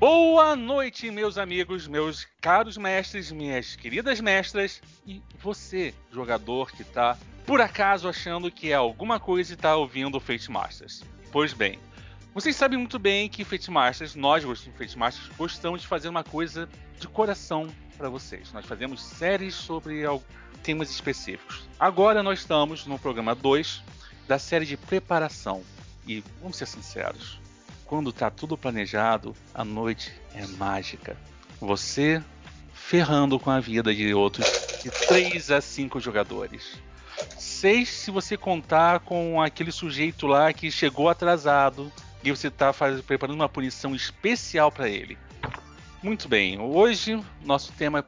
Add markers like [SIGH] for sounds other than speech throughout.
Boa noite, meus amigos, meus caros mestres, minhas queridas mestras e você, jogador que tá por acaso achando que é alguma coisa e tá ouvindo o Fate Masters. Pois bem, vocês sabem muito bem que Fate Masters, nós gostamos Fate Masters, gostamos de fazer uma coisa de coração para vocês. Nós fazemos séries sobre temas específicos. Agora nós estamos no programa 2 da série de preparação. E vamos ser sinceros, quando tá tudo planejado, a noite é mágica. Você ferrando com a vida de outros de 3 a 5 jogadores. 6 se você contar com aquele sujeito lá que chegou atrasado e você está preparando uma punição especial para ele. Muito bem, hoje nosso tema, é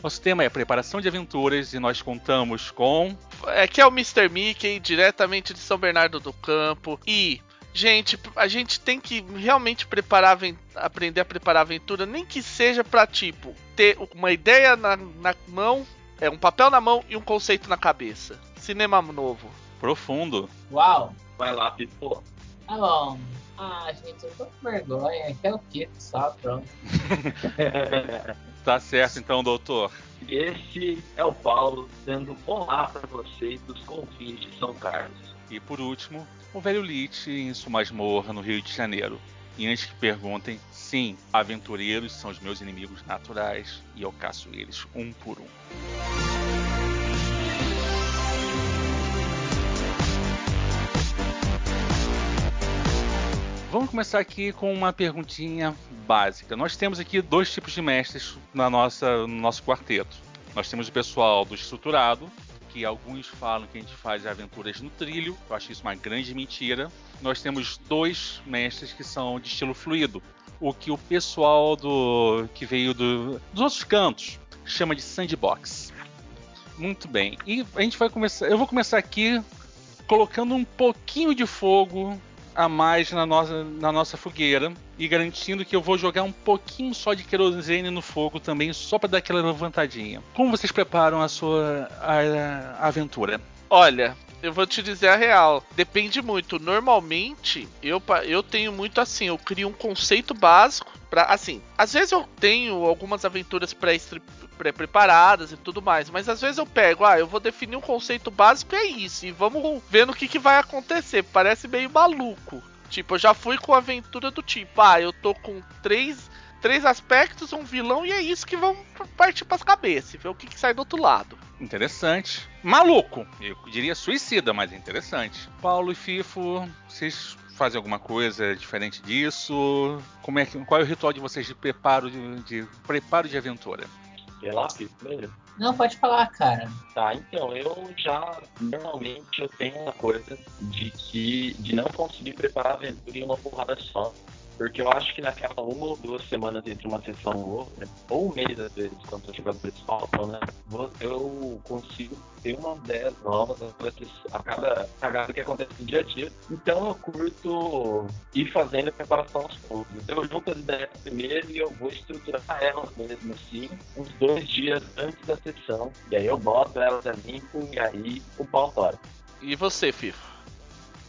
nosso tema é preparação de aventuras e nós contamos com. Aqui é o Mr. Mickey, diretamente de São Bernardo do Campo. E, gente, a gente tem que realmente preparar, aprender a preparar a aventura, nem que seja para tipo, ter uma ideia na, na mão, é um papel na mão e um conceito na cabeça. Cinema novo. Profundo. Uau! Vai lá, Pipo. Tá bom. Ah, gente, eu tô com vergonha. Quer o quê? Só pronto. [LAUGHS] tá certo então, doutor. Esse é o Paulo dando olá para vocês dos confins de São Carlos. E por último, o velho Lich em sua masmorra no Rio de Janeiro. E antes que perguntem, sim, aventureiros são os meus inimigos naturais e eu caço eles um por um. Vamos começar aqui com uma perguntinha básica. Nós temos aqui dois tipos de mestres na nossa, no nosso quarteto. Nós temos o pessoal do estruturado, que alguns falam que a gente faz aventuras no trilho. Eu acho isso uma grande mentira. Nós temos dois mestres que são de estilo fluido, o que o pessoal do que veio do, dos outros cantos chama de sandbox. Muito bem. E a gente vai começar. Eu vou começar aqui colocando um pouquinho de fogo a mais na nossa, na nossa fogueira e garantindo que eu vou jogar um pouquinho só de querosene no fogo também, só para dar aquela levantadinha. Como vocês preparam a sua a, a aventura? Olha, eu vou te dizer a real. Depende muito. Normalmente, eu, eu tenho muito assim, eu crio um conceito básico para assim, às vezes eu tenho algumas aventuras pré-preparadas e tudo mais, mas às vezes eu pego, ah, eu vou definir um conceito básico e é isso, e vamos ver no que, que vai acontecer. Parece meio maluco. Tipo, eu já fui com aventura do tipo, ah, eu tô com três três aspectos, um vilão e é isso que vão partir para as cabeças, ver o que, que sai do outro lado. Interessante. Maluco. Eu diria suicida, mas interessante. Paulo e Fifo, vocês fazem alguma coisa diferente disso? Como é que, qual é o ritual de vocês de preparo de, de preparo de aventura? Primeiro? Não, pode falar, cara. Tá, então, eu já, normalmente, eu tenho uma coisa de que, de não conseguir preparar a aventura em uma porrada só. Porque eu acho que naquela uma ou duas semanas entre uma sessão e outra, ou um mês às vezes, quando os jogadores faltam, né? Eu consigo ter uma ideia nova a cada cagada que acontece no dia a dia. Então eu curto ir fazendo a preparação aos poucos. Então eu junto as ideias primeiro e eu vou estruturar elas mesmo assim, uns dois dias antes da sessão. E aí eu boto elas a limpo e aí o pau tora. E você, Fifo?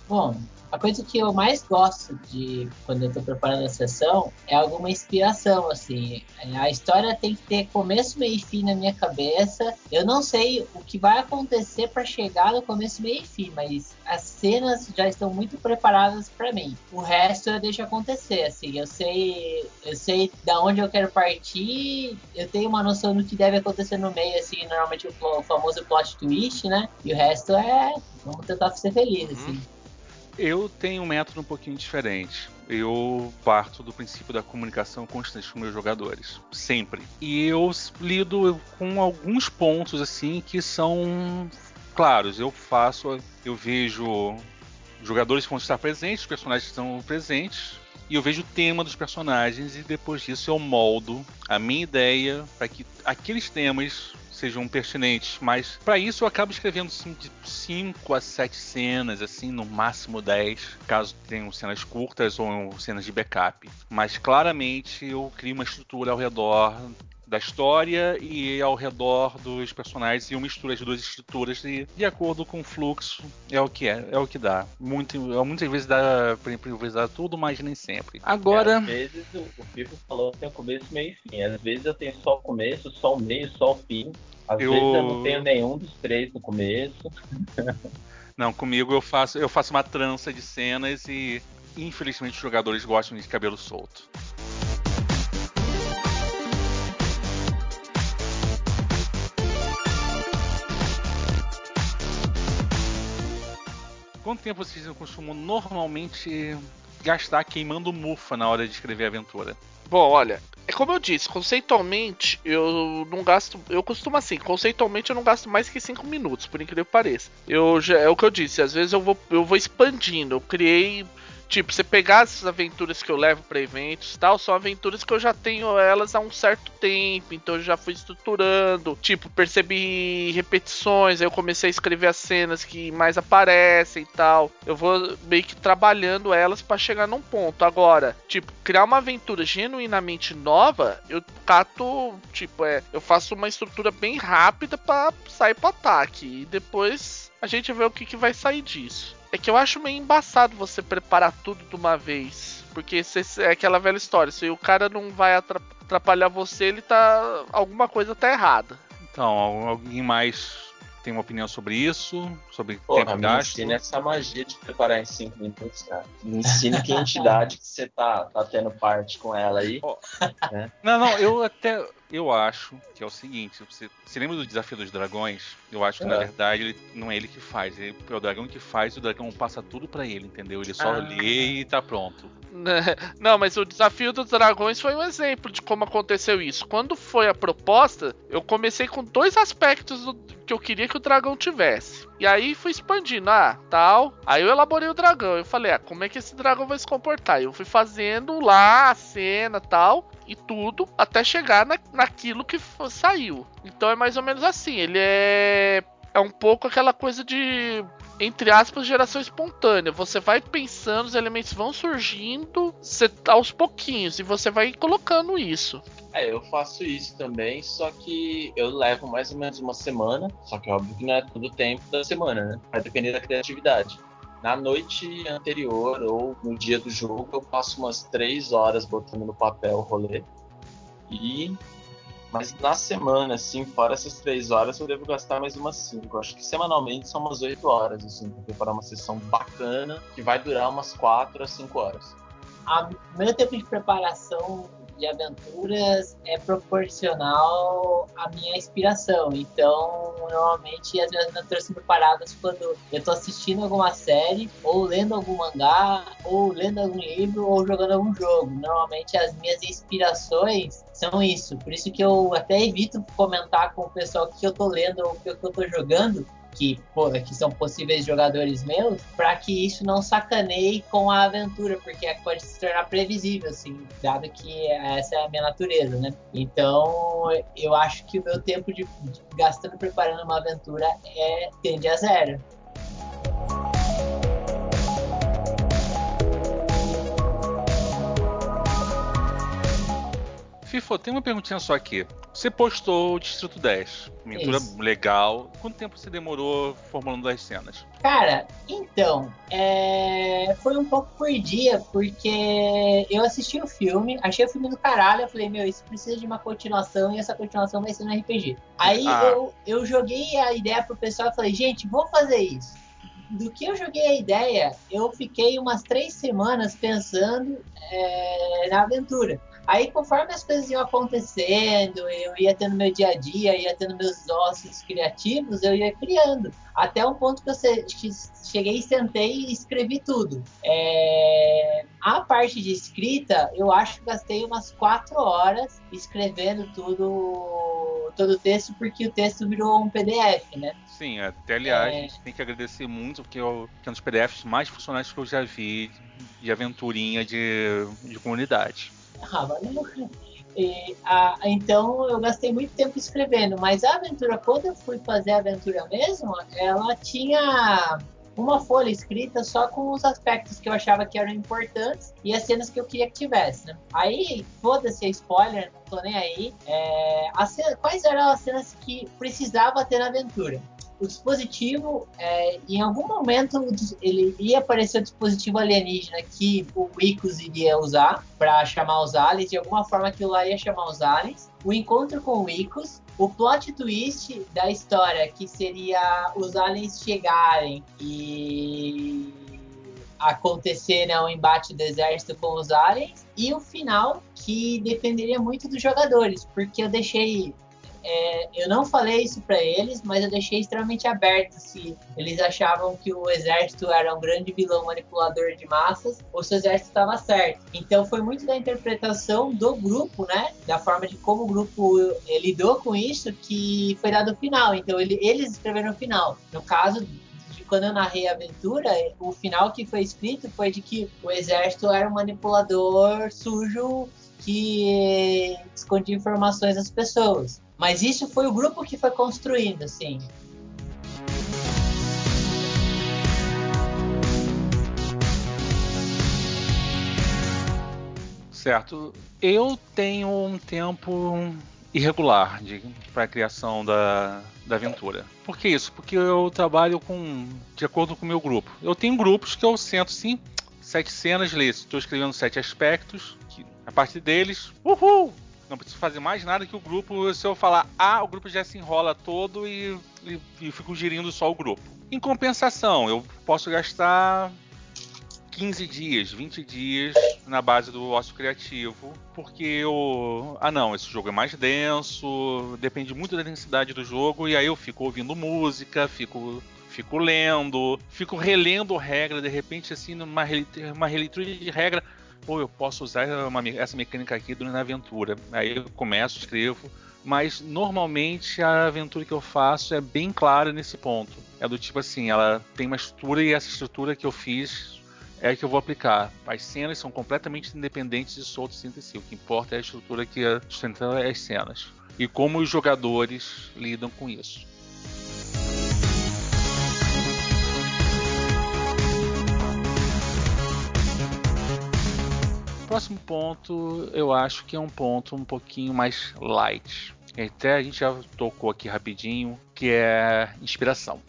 Bom, a coisa que eu mais gosto de quando eu tô preparando a sessão é alguma inspiração, assim. A história tem que ter começo, meio e fim na minha cabeça. Eu não sei o que vai acontecer para chegar no começo, meio e fim, mas as cenas já estão muito preparadas para mim. O resto eu deixo acontecer, assim. Eu sei, eu sei da onde eu quero partir, eu tenho uma noção do que deve acontecer no meio, assim, normalmente o, famoso plot twist, né? E o resto é vamos tentar ser felizes, assim. Hum. Eu tenho um método um pouquinho diferente. Eu parto do princípio da comunicação constante com meus jogadores, sempre. E eu lido com alguns pontos assim que são claros. Eu faço, eu vejo jogadores que vão estar presentes, personagens que estão presentes, e eu vejo o tema dos personagens e depois disso eu moldo a minha ideia para que aqueles temas sejam pertinentes, mas para isso eu acabo escrevendo de 5 a 7 cenas, assim, no máximo 10, caso tenham cenas curtas ou cenas de backup. Mas claramente eu crio uma estrutura ao redor da história e ao redor dos personagens e uma mistura de duas estruturas e de acordo com o fluxo é o que é, é o que dá. Muito, muitas vezes dá improvisar tudo, mas nem sempre. Agora. É, às vezes o, o Pipo falou que tem começo, meio e fim. Às vezes eu tenho só o começo, só o meio, só o fim. Às eu... vezes eu não tenho nenhum dos três no começo. [LAUGHS] Não, comigo eu faço, eu faço uma trança de cenas e infelizmente os jogadores gostam de cabelo solto. Quanto tempo vocês costumam normalmente gastar queimando mufa na hora de escrever aventura? Bom, olha, é como eu disse, conceitualmente eu não gasto. Eu costumo assim, conceitualmente eu não gasto mais que 5 minutos, por incrível que pareça. Eu é o que eu disse, às vezes eu vou, eu vou expandindo. Eu criei Tipo, você pegar essas aventuras que eu levo para eventos tal, são aventuras que eu já tenho elas há um certo tempo, então eu já fui estruturando. Tipo, percebi repetições, aí eu comecei a escrever as cenas que mais aparecem e tal. Eu vou meio que trabalhando elas para chegar num ponto. Agora, tipo, criar uma aventura genuinamente nova, eu cato, tipo, é, eu faço uma estrutura bem rápida para sair pro ataque e depois a gente vê o que, que vai sair disso. É que eu acho meio embaçado você preparar tudo de uma vez. Porque é aquela velha história, se o cara não vai atrapalhar você, ele tá. alguma coisa tá errada. Então, alguém mais tem uma opinião sobre isso? Sobre Porra, tempo me gasto? ensina essa magia de preparar em 5 minutos, cara. Me ensina que entidade que você tá, tá tendo parte com ela aí. Oh. [LAUGHS] Né? Não, não, eu até eu acho que é o seguinte: você, você lembra do desafio dos dragões? Eu acho que é. na verdade ele, não é ele que faz, é o dragão que faz e o dragão passa tudo para ele, entendeu? Ele só ah. lê e tá pronto. Não, mas o desafio dos dragões foi um exemplo de como aconteceu isso. Quando foi a proposta, eu comecei com dois aspectos do, que eu queria que o dragão tivesse. E aí fui expandindo, ah, tal. Aí eu elaborei o dragão. Eu falei, ah, como é que esse dragão vai se comportar? Eu fui fazendo lá a cena tal e tudo até chegar na, naquilo que saiu. Então é mais ou menos assim. Ele é é um pouco aquela coisa de entre aspas, geração espontânea. Você vai pensando, os elementos vão surgindo você, aos pouquinhos e você vai colocando isso. É, eu faço isso também, só que eu levo mais ou menos uma semana, só que óbvio que não é todo o tempo da semana, né? Vai depender da criatividade. Na noite anterior ou no dia do jogo, eu passo umas três horas botando no papel o rolê. E. Mas na semana, assim, fora essas três horas, eu devo gastar mais umas cinco. Acho que semanalmente são umas oito horas, assim, pra preparar uma sessão bacana que vai durar umas quatro a cinco horas. O meu tempo de preparação de aventuras é proporcional à minha inspiração. Então, normalmente as minhas aventuras são preparadas quando eu estou assistindo alguma série, ou lendo algum mangá, ou lendo algum livro, ou jogando algum jogo. Normalmente as minhas inspirações são isso. Por isso que eu até evito comentar com o pessoal o que eu estou lendo ou o que eu estou jogando, que, que são possíveis jogadores meus, para que isso não sacaneie com a aventura, porque pode se tornar previsível, assim, dado que essa é a minha natureza, né? Então, eu acho que o meu tempo de, de gastando preparando uma aventura é tende a zero. FIFO, tem uma perguntinha só aqui. Você postou o Distrito 10, aventura legal. Quanto tempo você demorou formulando as cenas? Cara, então, é... foi um pouco por dia, porque eu assisti o filme, achei o filme do caralho, eu falei, meu, isso precisa de uma continuação e essa continuação vai ser no RPG. Aí ah. eu, eu joguei a ideia pro pessoal e falei, gente, vou fazer isso do que eu joguei a ideia, eu fiquei umas três semanas pensando é, na aventura. Aí, conforme as coisas iam acontecendo, eu ia tendo meu dia a dia, ia tendo meus ossos criativos, eu ia criando. Até um ponto que eu cheguei, sentei e escrevi tudo. É... A parte de escrita, eu acho que gastei umas quatro horas escrevendo tudo, todo o texto, porque o texto virou um PDF, né? Sim, até aliás, é... a gente tem que agradecer muito, porque é um dos PDFs mais funcionais que eu já vi de aventurinha de, de comunidade. Ah, valeu. E, a, então eu gastei muito tempo escrevendo, mas a aventura, quando eu fui fazer a aventura mesmo, ela tinha uma folha escrita só com os aspectos que eu achava que eram importantes e as cenas que eu queria que tivesse, né? Aí, foda-se a spoiler, não tô nem aí. É, cena, quais eram as cenas que precisava ter na aventura? O dispositivo, é, em algum momento, ele ia aparecer o dispositivo alienígena que o Wicos iria usar para chamar os aliens. De alguma forma, aquilo lá ia chamar os aliens. O encontro com o Wicos. O plot twist da história, que seria os aliens chegarem e acontecer né, um embate do exército com os aliens. E o final, que dependeria muito dos jogadores, porque eu deixei é, eu não falei isso para eles, mas eu deixei extremamente aberto se eles achavam que o exército era um grande vilão manipulador de massas ou se o exército estava certo. Então foi muito da interpretação do grupo, né? Da forma de como o grupo lidou com isso que foi dado o final. Então ele, eles escreveram o final. No caso quando eu narrei a aventura, o final que foi escrito foi de que o exército era um manipulador sujo que escondia informações das pessoas. Mas isso foi o grupo que foi construindo, assim. Certo. Eu tenho um tempo irregular para a criação da, da aventura. Por que isso? Porque eu trabalho com de acordo com o meu grupo. Eu tenho grupos que eu sento sim, sete cenas. Estou escrevendo sete aspectos. Que, a partir deles, uhul! Não preciso fazer mais nada que o grupo. Se eu falar A, o grupo já se enrola todo e, e, e fico gerindo só o grupo. Em compensação, eu posso gastar 15 dias, 20 dias na base do ócio criativo, porque eu. Ah, não, esse jogo é mais denso, depende muito da densidade do jogo, e aí eu fico ouvindo música, fico. Fico lendo, fico relendo regra, de repente, assim, numa uma releitura de regra pô, eu posso usar uma, essa mecânica aqui durante a aventura. Aí eu começo, escrevo. Mas normalmente a aventura que eu faço é bem clara nesse ponto. É do tipo assim, ela tem uma estrutura e essa estrutura que eu fiz é a que eu vou aplicar. As cenas são completamente independentes e soltas entre si. O que importa é a estrutura que sustenta as cenas. E como os jogadores lidam com isso. Próximo ponto eu acho que é um ponto um pouquinho mais light. Até a gente já tocou aqui rapidinho, que é inspiração.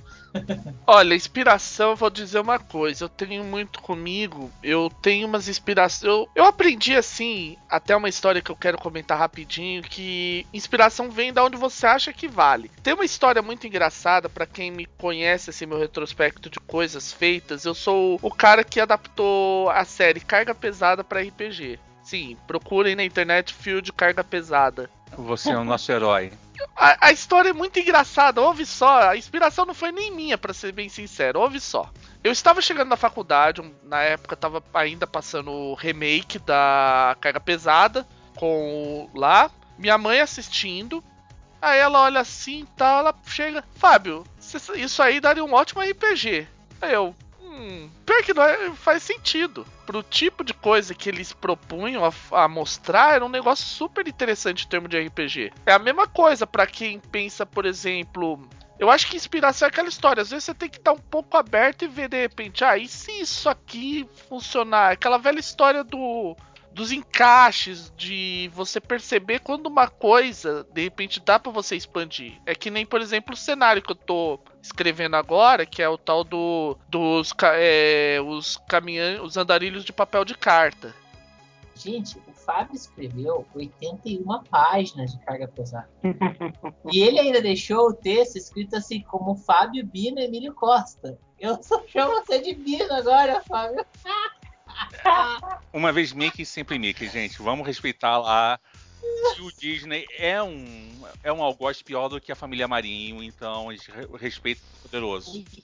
Olha, inspiração, vou dizer uma coisa. Eu tenho muito comigo. Eu tenho umas inspirações. Eu, eu aprendi assim, até uma história que eu quero comentar rapidinho. Que inspiração vem da onde você acha que vale. Tem uma história muito engraçada para quem me conhece, assim, meu retrospecto de coisas feitas. Eu sou o cara que adaptou a série Carga Pesada para RPG. Sim, procurem na internet fio de carga pesada. Você é o nosso herói. A, a, história é muito engraçada, ouve só. A inspiração não foi nem minha, para ser bem sincero, ouve só. Eu estava chegando na faculdade, na época estava ainda passando o remake da Carga Pesada, com lá, minha mãe assistindo. Aí ela olha assim tal, ela chega, Fábio, isso aí daria um ótimo RPG. Aí eu, hum, pior que não é, faz sentido. Pro tipo de coisa que eles propunham a, a, mostrar, era um negócio super interessante em termos de RPG. É a mesma coisa para quem pensa, por exemplo. Eu acho que inspiração é aquela história. Às vezes você tem que estar um pouco aberto e ver de repente, ah, e se isso aqui funcionar? Aquela velha história do dos encaixes, de você perceber quando uma coisa, de repente, dá para você expandir. É que nem, por exemplo, o cenário que eu tô escrevendo agora, que é o tal do dos é, os caminhões, os andarilhos de papel de carta. Gente, o Fábio escreveu 81 páginas de carga pesada. e ele ainda deixou o texto escrito assim como Fábio Bino Emílio Costa. Eu só chamo você de Bino agora, Fábio. Uma vez Mickey, sempre Mickey, gente. Vamos respeitar lá. o Disney é um, é um algoz pior do que a família Marinho, então a gente respeita o poderoso. Mickey,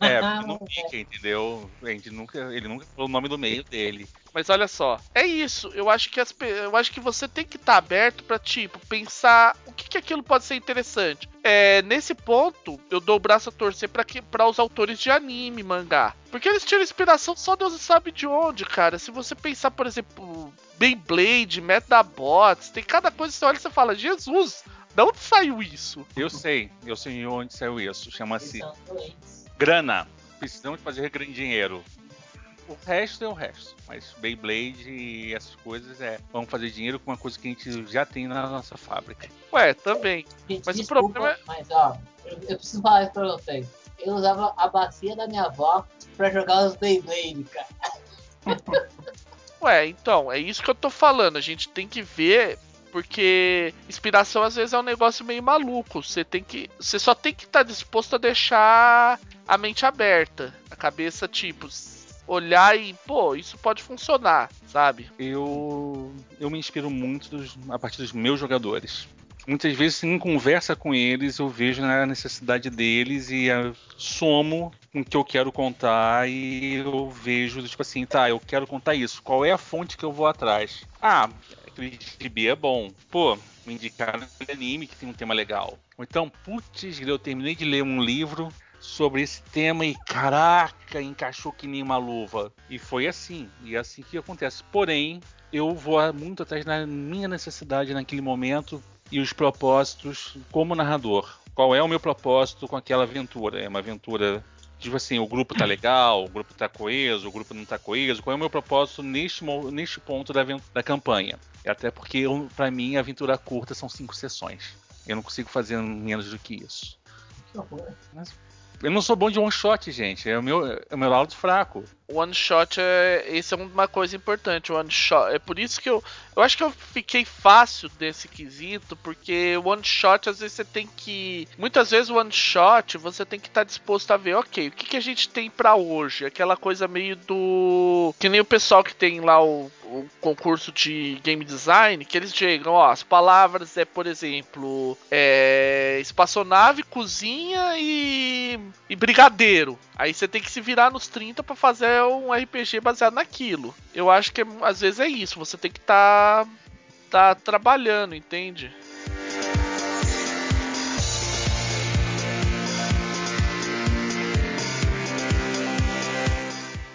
É, [LAUGHS] não Mickey, entendeu? A gente nunca, ele nunca falou o nome do meio dele. Mas olha só, é isso. Eu acho que as, eu acho que você tem que estar tá aberto para tipo pensar o que, que aquilo pode ser interessante. É, nesse ponto, eu dou o braço a torcer para os autores de anime, mangá. Porque eles tiram inspiração só Deus sabe de onde, cara. Se você pensar, por exemplo, Beyblade, Metabots, tem cada coisa que você olha e você fala, Jesus, de onde saiu isso? Eu sei, eu sei onde saiu isso. Chama-se Grana. Precisamos fazer grande dinheiro. O resto é o resto. Mas Beyblade e essas coisas é. Vamos fazer dinheiro com uma coisa que a gente já tem na nossa fábrica. Ué, também. Gente, Mas o desculpa, problema é- Mas, ó, eu, eu preciso falar isso pra vocês. Eu usava a bacia da minha avó pra jogar os Beyblade, cara. [LAUGHS] Ué, então, é isso que eu tô falando. A gente tem que ver. Porque inspiração às vezes é um negócio meio maluco. Você tem que. Você só tem que estar disposto a deixar a mente aberta. A cabeça, tipo, olhar e, pô, isso pode funcionar, sabe? Eu, eu me inspiro muito dos- a partir dos meus jogadores. Muitas vezes, em conversa com eles, eu vejo a necessidade deles e somo com o que eu quero contar e eu vejo, tipo assim, tá, eu quero contar isso. Qual é a fonte que eu vou atrás? Ah, aquele gibi é bom. Pô, me indicaram aquele anime que tem um tema legal. Ou então, putz, eu terminei de ler um livro sobre esse tema e caraca, encaixou que nem uma luva. E foi assim, e é assim que acontece. Porém, eu vou muito atrás da minha necessidade naquele momento e os propósitos como narrador. Qual é o meu propósito com aquela aventura? É uma aventura tipo assim, o grupo tá legal, o grupo tá coeso, o grupo não tá coeso. Qual é o meu propósito neste, neste ponto da, da campanha? É até porque, pra mim, a aventura curta são cinco sessões. Eu não consigo fazer menos do que isso. Que horror. Eu não sou bom de one shot, gente. É o meu, é o meu lado fraco. One shot é. Isso é uma coisa importante. One shot. É por isso que eu. Eu acho que eu fiquei fácil desse quesito, porque one shot, às vezes, você tem que. Muitas vezes, one shot, você tem que estar disposto a ver, ok, o que, que a gente tem pra hoje? Aquela coisa meio do. Que nem o pessoal que tem lá o, o concurso de game design, que eles chegam, ó, as palavras é, por exemplo, é. Espaçonave, cozinha e. e brigadeiro. Aí você tem que se virar nos 30 pra fazer um RPG baseado naquilo. Eu acho que é- às vezes é isso, você tem que estar tá, trabalhando, entende?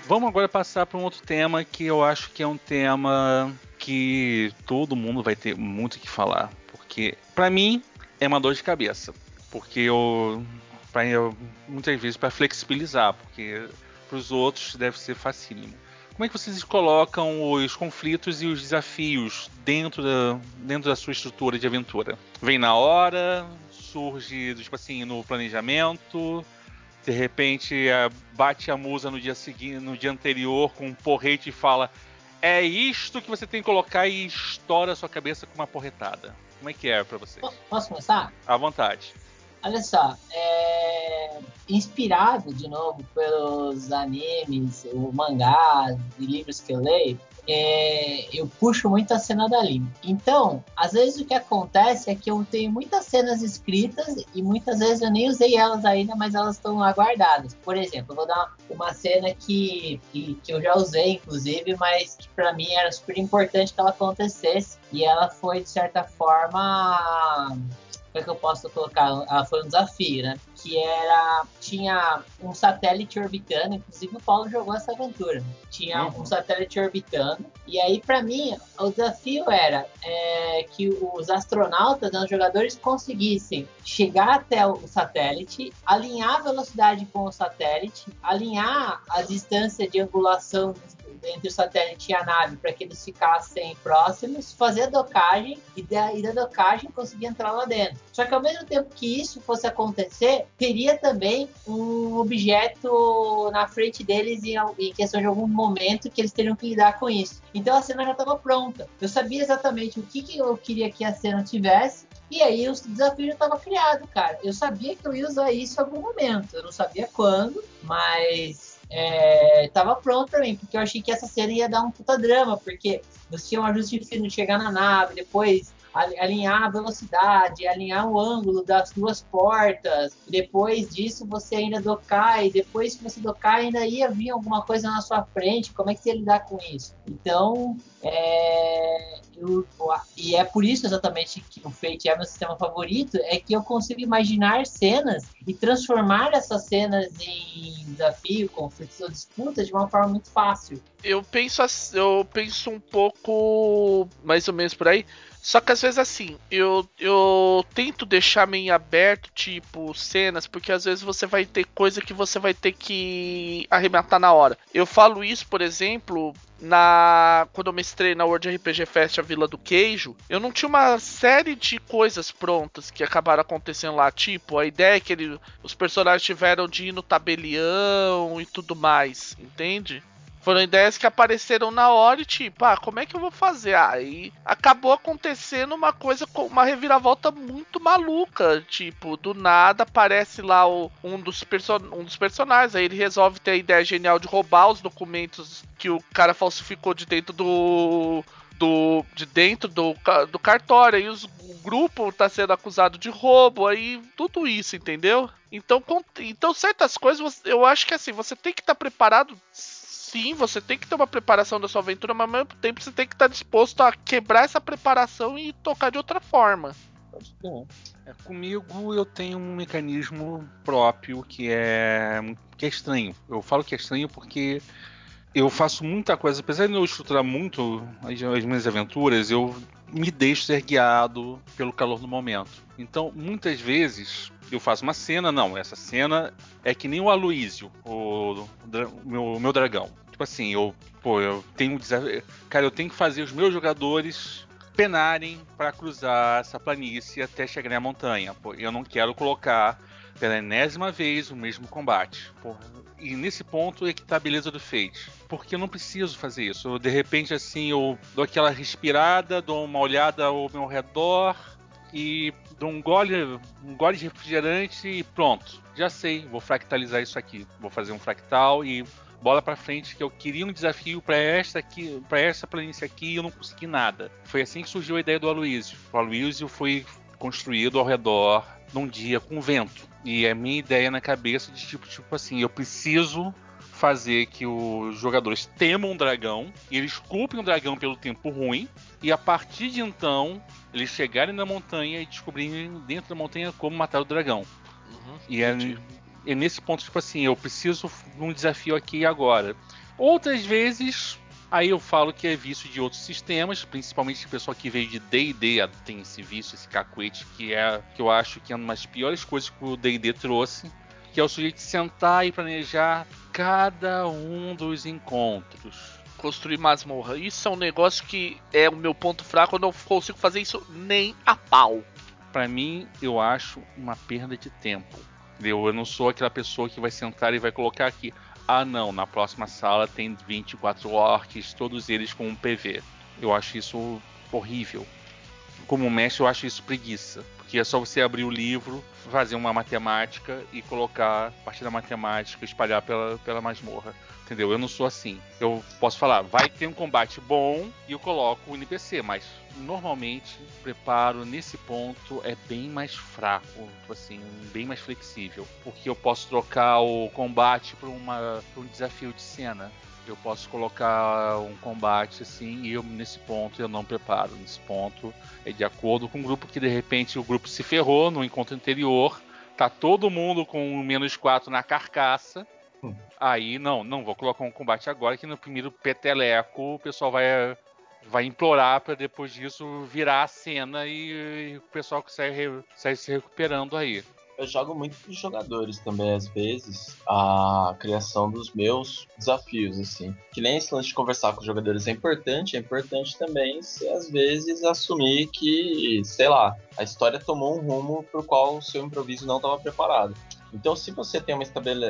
Vamos agora passar para um outro tema que eu acho que é um tema que todo mundo vai ter muito que falar, porque pra mim é uma dor de cabeça, porque eu, pra, eu muitas vezes para flexibilizar, porque para os outros deve ser facílimo. Como é que vocês colocam os conflitos e os desafios dentro da, dentro da sua estrutura de aventura? Vem na hora, surge tipo assim no planejamento, de repente é, bate a musa no dia seguinte, no dia anterior com um porrete e fala: "É isto que você tem que colocar" e estoura a sua cabeça com uma porretada. Como é que é pra vocês? Po- Posso começar? À vontade. Olha só, é... inspirado de novo pelos animes, o mangás e livros que eu leio, é, eu puxo muito a cena dali. Então, às vezes o que acontece é que eu tenho muitas cenas escritas e muitas vezes eu nem usei elas ainda, mas elas estão lá guardadas. Por exemplo, eu vou dar uma cena que, que, que eu já usei, inclusive, mas que para mim era super importante que ela acontecesse e ela foi, de certa forma, como é que eu posso colocar? Ela foi um desafio, né? Que era. Tinha um satélite orbitando, inclusive o Paulo jogou essa aventura. Tinha Uhum. um satélite orbitando, e aí, para mim, o desafio era é, que os astronautas, né, os jogadores, conseguissem chegar até o satélite, alinhar a velocidade com o satélite, alinhar a distância de angulação entre o satélite e a nave para que eles ficassem próximos, fazer a docagem e da, e da docagem conseguir entrar lá dentro. Só que ao mesmo tempo que isso fosse acontecer, teria também um objeto na frente deles em, em questão de algum momento que eles teriam que lidar com isso. Então a cena já estava pronta. Eu sabia exatamente o que, que eu queria que a cena tivesse. E aí o desafio já estava criado, cara. Eu sabia que eu ia usar isso em algum momento. Eu não sabia quando, mas é, tava pronto pra mim, porque eu achei que essa cena ia dar um puta drama, porque você tinha um ajuste fino de chegar na nave, depois ali- alinhar a velocidade, alinhar o ângulo das duas portas, depois disso você ainda docar, e depois que você docar ainda ia vir alguma coisa na sua frente, como é que você ia lidar com isso? Então, é, eu- e é por isso exatamente que o Fate é meu sistema favorito, é que eu consigo imaginar cenas e transformar essas cenas em desafio, conflitos ou disputas de uma forma muito fácil. Eu penso, eu penso um pouco mais ou menos por aí. Só que às vezes assim, eu, eu tento deixar meio aberto, tipo, cenas, porque às vezes você vai ter coisa que você vai ter que arrematar na hora. Eu falo isso, por exemplo, na quando eu mestrei na World RPG Fest a Vila do Queijo, eu não tinha uma série de coisas prontas que acabaram acontecendo lá, tipo, a ideia que ele, os personagens tiveram de ir no tabelião e tudo mais, entende? Foram ideias que apareceram na hora e tipo, ah, como é que eu vou fazer? Aí ah, acabou acontecendo uma coisa com uma reviravolta muito maluca. Tipo, do nada aparece lá o, um, dos um dos personagens. Aí ele resolve ter a ideia genial de roubar os documentos que o cara falsificou de dentro do. Do, de dentro do, do cartório, aí os, o grupo tá sendo acusado de roubo, aí tudo isso, entendeu? Então, então certas coisas eu acho que assim, você tem que estar tá preparado sim, você tem que ter uma preparação da sua aventura, mas ao mesmo tempo você tem que estar disposto a quebrar essa preparação e tocar de outra forma. É, comigo eu tenho um mecanismo próprio que é que é estranho. Eu falo que é estranho porque eu faço muita coisa, apesar de eu estruturar muito as, as minhas aventuras, eu me deixo ser guiado pelo calor do momento. Então, muitas vezes eu faço uma cena, não, essa cena é que nem o Aloísio, o, o meu, meu dragão. Tipo assim, eu, pô, eu tenho Cara, eu tenho que fazer os meus jogadores penarem para cruzar essa planície até chegar na montanha. Pô, eu não quero colocar pela enésima vez o mesmo combate. Porra. E nesse ponto é que tá a beleza do Fate. Porque eu não preciso fazer isso. Eu, de repente, assim, eu dou aquela respirada, dou uma olhada ao meu redor e dou um gole, um gole de refrigerante e pronto. Já sei, vou fractalizar isso aqui. Vou fazer um fractal e bola para frente que eu queria um desafio para esta aqui, para essa planície aqui e eu não consegui nada. Foi assim que surgiu a ideia do Aloysio. O Aloysio foi construído ao redor num dia com vento. E a minha ideia na cabeça de tipo, tipo assim, eu preciso fazer que os jogadores temam um dragão e eles culpem o dragão pelo tempo ruim e a partir de então eles chegarem na montanha e descobrirem dentro da montanha como matar o dragão. Uhum, e é, é nesse ponto, tipo assim, eu preciso de um desafio aqui e agora. Outras vezes, aí eu falo que é vício de outros sistemas, principalmente o pessoal que veio de D&D tem esse vício, esse cacuete, que é que eu acho que é uma das piores coisas que o D&D trouxe, que é o sujeito sentar e planejar cada um dos encontros. Construir masmorra. Isso é um negócio que é o meu ponto fraco, eu não consigo fazer isso nem a pau. Para mim, eu acho uma perda de tempo eu não sou aquela pessoa que vai sentar e vai colocar aqui. Ah, não, na próxima sala tem 24 orcs, todos eles com um PV. Eu acho isso horrível. Como mestre, eu acho isso preguiça. Porque é só você abrir o livro, fazer uma matemática e colocar a partir da matemática, espalhar pela, pela masmorra. Entendeu? Eu não sou assim. Eu posso falar, vai ter um combate bom e eu coloco o NPC, mas normalmente o preparo nesse ponto é bem mais fraco, assim, bem mais flexível. Porque eu posso trocar o combate para um desafio de cena. Eu posso colocar um combate assim e eu nesse ponto eu não preparo. Nesse ponto é de acordo com o grupo que de repente o grupo se ferrou no encontro anterior. Tá todo mundo com menos 4 na carcaça Aí, não, não vou colocar um combate agora, que no primeiro peteleco o pessoal vai, vai implorar para depois disso virar a cena e, e o pessoal que sai, sai se recuperando aí. Eu jogo muito com os jogadores também, às vezes, a criação dos meus desafios, assim. Que nem esse lance de conversar com os jogadores é importante, é importante também se às vezes assumir que, sei lá, a história tomou um rumo pro qual o seu improviso não estava preparado. Então, se você tem uma,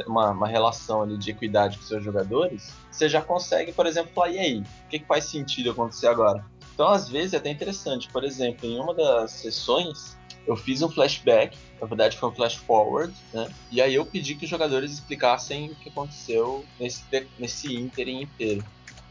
uma, uma, relação ali de equidade com seus jogadores, você já consegue, por exemplo, falar: e aí, o que, que faz sentido acontecer agora? Então, às vezes, é até interessante. Por exemplo, em uma das sessões, eu fiz um flashback, na verdade foi um flash forward, né? E aí eu pedi que os jogadores explicassem o que aconteceu nesse, nesse ínterim inteiro.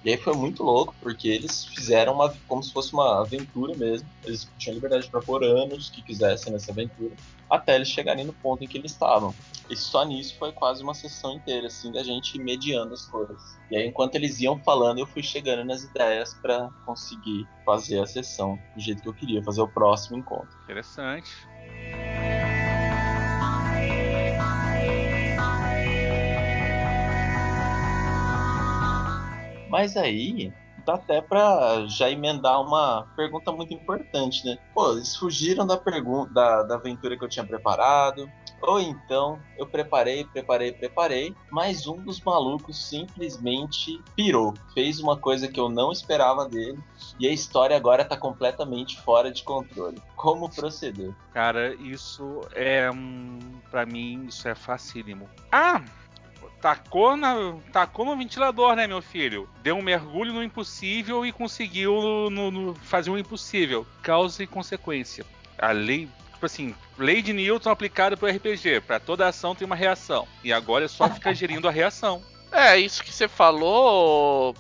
E aí foi muito louco, porque eles fizeram uma como se fosse uma aventura mesmo. Eles tinham liberdade para pôr anos que quisessem nessa aventura, até eles chegarem no ponto em que eles estavam. E só nisso foi quase uma sessão inteira, assim, da gente mediando as coisas. E aí, enquanto eles iam falando, eu fui chegando nas ideias para conseguir fazer a sessão do jeito que eu queria, fazer o próximo encontro. Interessante. Mas aí, dá até pra já emendar uma pergunta muito importante, né? Pô, eles fugiram da pergunta da, da aventura que eu tinha preparado. Ou então eu preparei, preparei, preparei, mas um dos malucos simplesmente pirou. Fez uma coisa que eu não esperava dele e a história agora tá completamente fora de controle. Como proceder? Cara, isso é um. Pra mim, isso é facílimo. Ah! Tacou, na, tacou no ventilador, né, meu filho? Deu um mergulho no impossível e conseguiu no, no, fazer o um impossível. Causa e consequência. A lei tipo assim, lei de Newton aplicada pro RPG. Para toda ação tem uma reação. E agora é só ficar [LAUGHS] gerindo a reação. É, isso que você falou,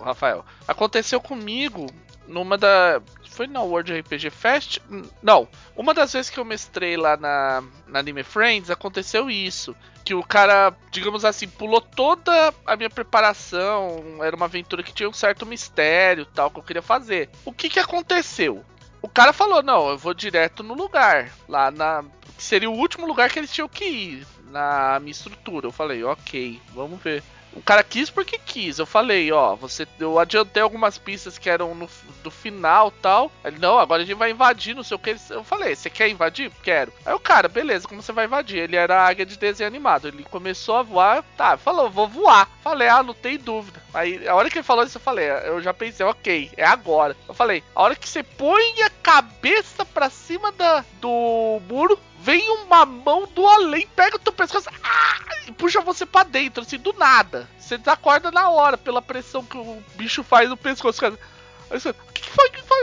Rafael. Aconteceu comigo numa da. Foi na World RPG Fest? Não. Uma das vezes que eu mestrei lá na, na Anime Friends, aconteceu isso. Que o cara, digamos assim, pulou toda a minha preparação. Era uma aventura que tinha um certo mistério tal que eu queria fazer. O que que aconteceu? O cara falou: não, eu vou direto no lugar. Lá na. Que seria o último lugar que eles tinham que ir. Na minha estrutura. Eu falei, ok, vamos ver. O cara quis porque quis. Eu falei, ó, você. Eu adiantei algumas pistas que eram no, do final tal. Ele, não, agora a gente vai invadir, não sei o que. Eu falei, você quer invadir? Quero. Aí o cara, beleza, como você vai invadir? Ele era águia de desenho animado. Ele começou a voar, tá, falou, vou voar. Falei, ah, não tem dúvida. Aí, a hora que ele falou isso, eu falei, eu já pensei, ok, é agora. Eu falei, a hora que você põe a cabeça pra cima da, do muro, vem uma mão do além, pega o teu pescoço ah, e puxa você para dentro, assim, do nada. Você desacorda na hora pela pressão que o bicho faz no pescoço. Aí você, o que, foi? que foi?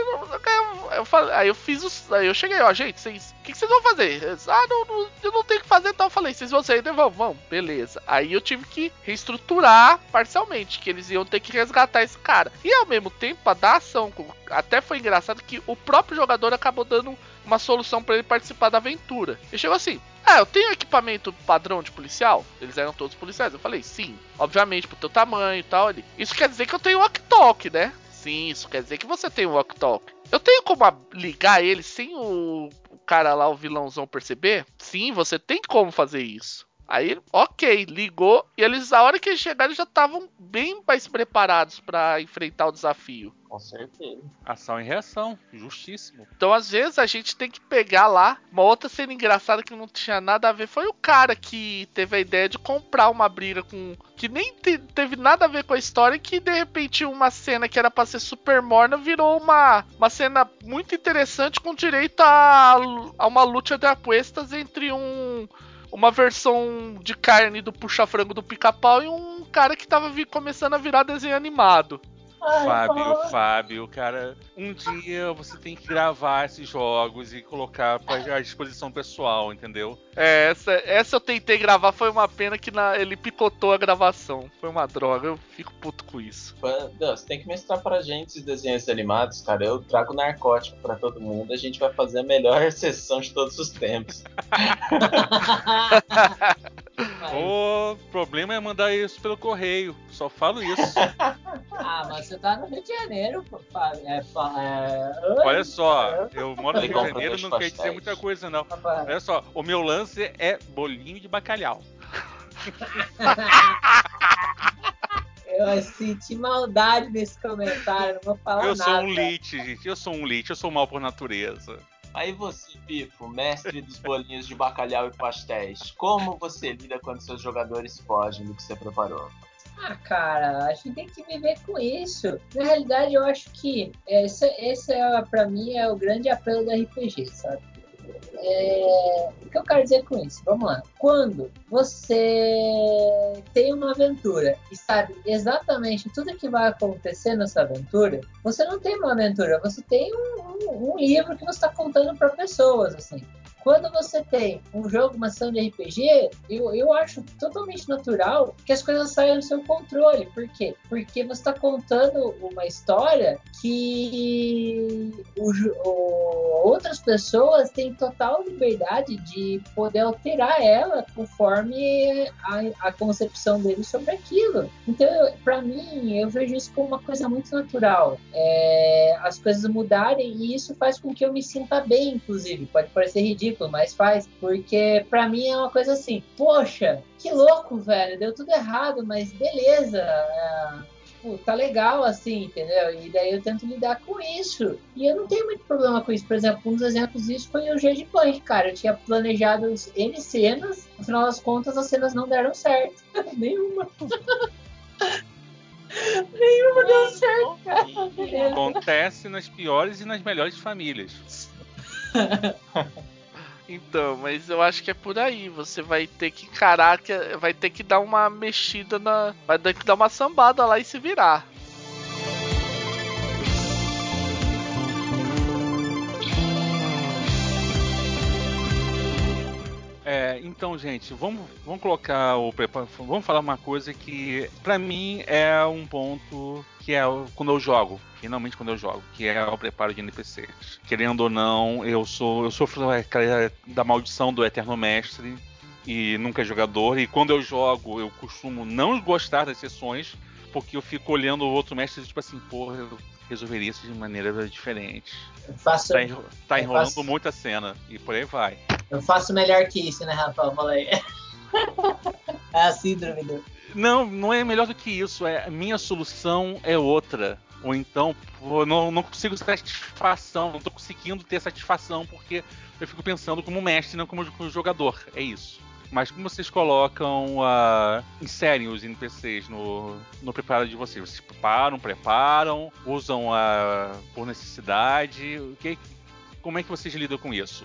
Eu falei, aí eu fiz os. Aí eu cheguei, ó, gente, vocês. O que, vocês vão fazer? Ah, não, não, eu não tenho que fazer, então eu falei, vocês vão sair, né? Vamos, vamos, beleza. Aí eu tive que reestruturar parcialmente, que eles iam ter que resgatar esse cara. E ao mesmo tempo, a dar ação. Até foi engraçado que o próprio jogador acabou dando uma solução para ele participar da aventura. Ele chegou assim: Ah, eu tenho equipamento padrão de policial? Eles eram todos policiais. Eu falei: Sim, obviamente, pro teu tamanho e tal. Ele, isso quer dizer que eu tenho walk-talk, né? Sim, isso quer dizer que você tem um walk-talk. Eu tenho como ligar ele sem o, o cara lá, o vilãozão, perceber? Sim, você tem como fazer isso. Aí, ok, ligou e eles, a hora que eles chegaram, já estavam bem mais preparados para enfrentar o desafio. Com certeza. Ação e reação, justíssimo. Então, às vezes, a gente tem que pegar lá. Uma outra cena engraçada que não tinha nada a ver foi o cara que teve a ideia de comprar uma briga com. que nem te, teve nada a ver com a história. E que de repente uma cena que era pra ser super morna virou uma, uma cena muito interessante com direito a, a uma luta de apuestas entre um uma versão de carne do puxa-frango do pica-pau e um cara que tava começando a virar desenho animado. Ai, Fábio, Fábio, cara, um dia você tem que gravar esses jogos e colocar à disposição pessoal, entendeu? É, essa, essa eu tentei gravar, foi uma pena que na, ele picotou a gravação. Foi uma droga, eu fico puto com isso. Deus, você tem que mostrar pra gente esses desenhos animados, cara. Eu trago narcótico pra todo mundo, a gente vai fazer a melhor [LAUGHS] sessão de todos os tempos. [LAUGHS] o problema é mandar isso pelo correio, só falo isso. [LAUGHS] ah, mas você tá no Rio de Janeiro, é, é... Olha só, eu moro no Rio de Janeiro, não quer dizer muita coisa, não. Olha só, o meu lance é bolinho de bacalhau. [LAUGHS] Eu senti maldade nesse comentário, não vou falar eu nada. Eu sou um lit, gente. Eu sou um lit, eu sou mal por natureza. Aí você, Pifo, mestre dos bolinhos de bacalhau e pastéis, como você lida quando seus jogadores fogem do que você preparou? Ah, cara, a gente tem que viver com isso. Na realidade, eu acho que esse, esse é, pra mim, é o grande apelo do RPG, sabe? É... O que eu quero dizer com isso? Vamos lá. Quando você tem uma aventura e sabe exatamente tudo que vai acontecer nessa aventura, você não tem uma aventura, você tem um, um, um livro que você está contando para pessoas, assim. Quando você tem um jogo, uma ação de RPG, eu, eu acho totalmente natural que as coisas saiam do seu controle. Por quê? Porque você está contando uma história que o, o, outras pessoas têm total liberdade de poder alterar ela conforme a, a concepção deles sobre aquilo. Então, para mim, eu vejo isso como uma coisa muito natural. É, as coisas mudarem e isso faz com que eu me sinta bem, inclusive. Pode parecer ridículo ridículo, mas faz. Porque para mim é uma coisa assim, poxa, que louco, velho, deu tudo errado, mas beleza. É, pô, tá legal assim, entendeu? E daí eu tento lidar com isso. E eu não tenho muito problema com isso. Por exemplo, um dos exemplos disso foi o G de Punk, cara. Eu tinha planejado N cenas, no final das contas as cenas não deram certo. [LAUGHS] Nenhuma. [LAUGHS] Nenhuma deu certo, cara. Acontece nas piores e nas melhores famílias. [LAUGHS] Então, mas eu acho que é por aí. Você vai ter que encarar, vai ter que dar uma mexida na. Vai ter que dar uma sambada lá e se virar. Então, gente, vamos, vamos colocar o preparo. Vamos falar uma coisa que, pra mim, é um ponto que é quando eu jogo. Finalmente, quando eu jogo, que é o preparo de NPCs. Querendo ou não, eu sou eu sofro da maldição do Eterno Mestre e nunca é jogador. E quando eu jogo, eu costumo não gostar das sessões, porque eu fico olhando o outro mestre tipo assim, porra, resolveria isso de maneira diferente. Faço, tá, enro tá enrolando faço... muito a cena e por aí vai. Eu faço melhor que isso, né, Rafael? Falei. [LAUGHS] é a síndrome do. Não, não é melhor do que isso. É minha solução é outra. Ou então, eu não, não consigo satisfação, não tô conseguindo ter satisfação porque eu fico pensando como mestre, não como jogador. É isso. Mas como vocês colocam, uh, inserem os NPCs no, no preparo de vocês? Vocês preparam, preparam, usam uh, por necessidade? O que, como é que vocês lidam com isso?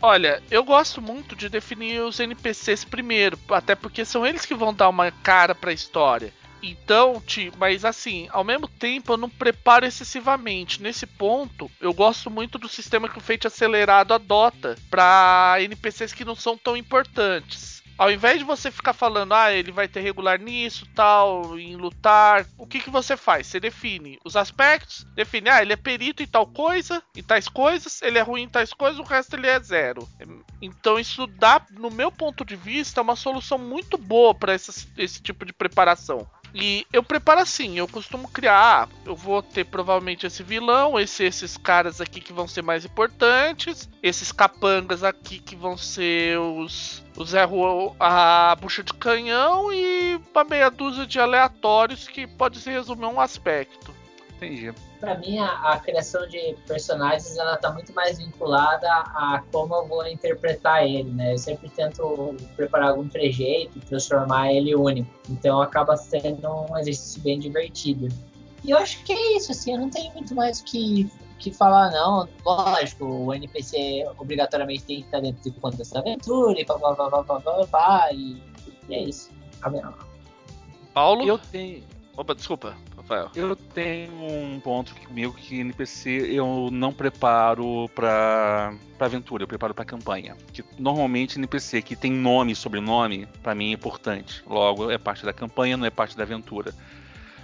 Olha, eu gosto muito de definir os NPCs primeiro, até porque são eles que vão dar uma cara para a história. Então, mas assim, ao mesmo tempo eu não preparo excessivamente. Nesse ponto, eu gosto muito do sistema que o Fate Acelerado adota para NPCs que não são tão importantes. Ao invés de você ficar falando, ah, ele vai ter regular nisso, tal, em lutar, o que, que você faz? Você define os aspectos, define, ah, ele é perito em tal coisa, em tais coisas, ele é ruim em tais coisas, o resto ele é zero. Então isso dá, no meu ponto de vista, uma solução muito boa para esse tipo de preparação. E eu preparo assim, eu costumo criar, ah, eu vou ter provavelmente esse vilão, esse, esses caras aqui que vão ser mais importantes, esses capangas aqui que vão ser os os erro a bucha de canhão e uma meia dúzia de aleatórios que pode se resumir a um aspecto. Entendi. Para mim, a, a, criação de personagens ela tá muito mais vinculada a como eu vou interpretar ele, né? Eu sempre tento preparar algum trejeito, transformar ele único. Então acaba sendo um exercício bem divertido. E eu acho que é isso, assim, eu não tenho muito mais o que que falar, não, lógico, o NPC obrigatoriamente tem que estar dentro do contexto da aventura e pá, pá, pá, pá, pá, pá, e, e é isso. Paulo? Eu tenho. Opa, desculpa, Rafael. Eu tenho um ponto comigo que NPC eu não preparo pra, pra aventura, eu preparo pra campanha. Que normalmente NPC que tem nome e sobrenome, para mim é importante. Logo, é parte da campanha, não é parte da aventura.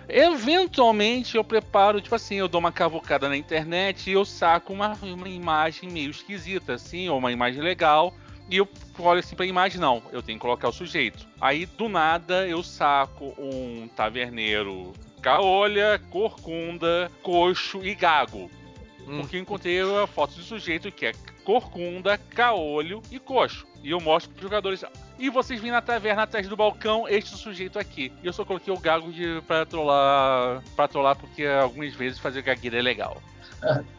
Eventualmente eu preparo, tipo assim, eu dou uma cavucada na internet e eu saco uma, uma imagem meio esquisita, assim, ou uma imagem legal. E eu olho assim pra imagem, não, eu tenho que colocar o sujeito. Aí do nada eu saco um taverneiro caolha, corcunda, coxo e gago. Hum. Porque eu encontrei a foto do sujeito que é corcunda, caolho e coxo. E eu mostro pros jogadores. E vocês vêm na taverna atrás do balcão, este sujeito aqui. E eu só coloquei o gago de, pra trollar. pra trollar, porque algumas vezes fazer gagueira é legal. [LAUGHS]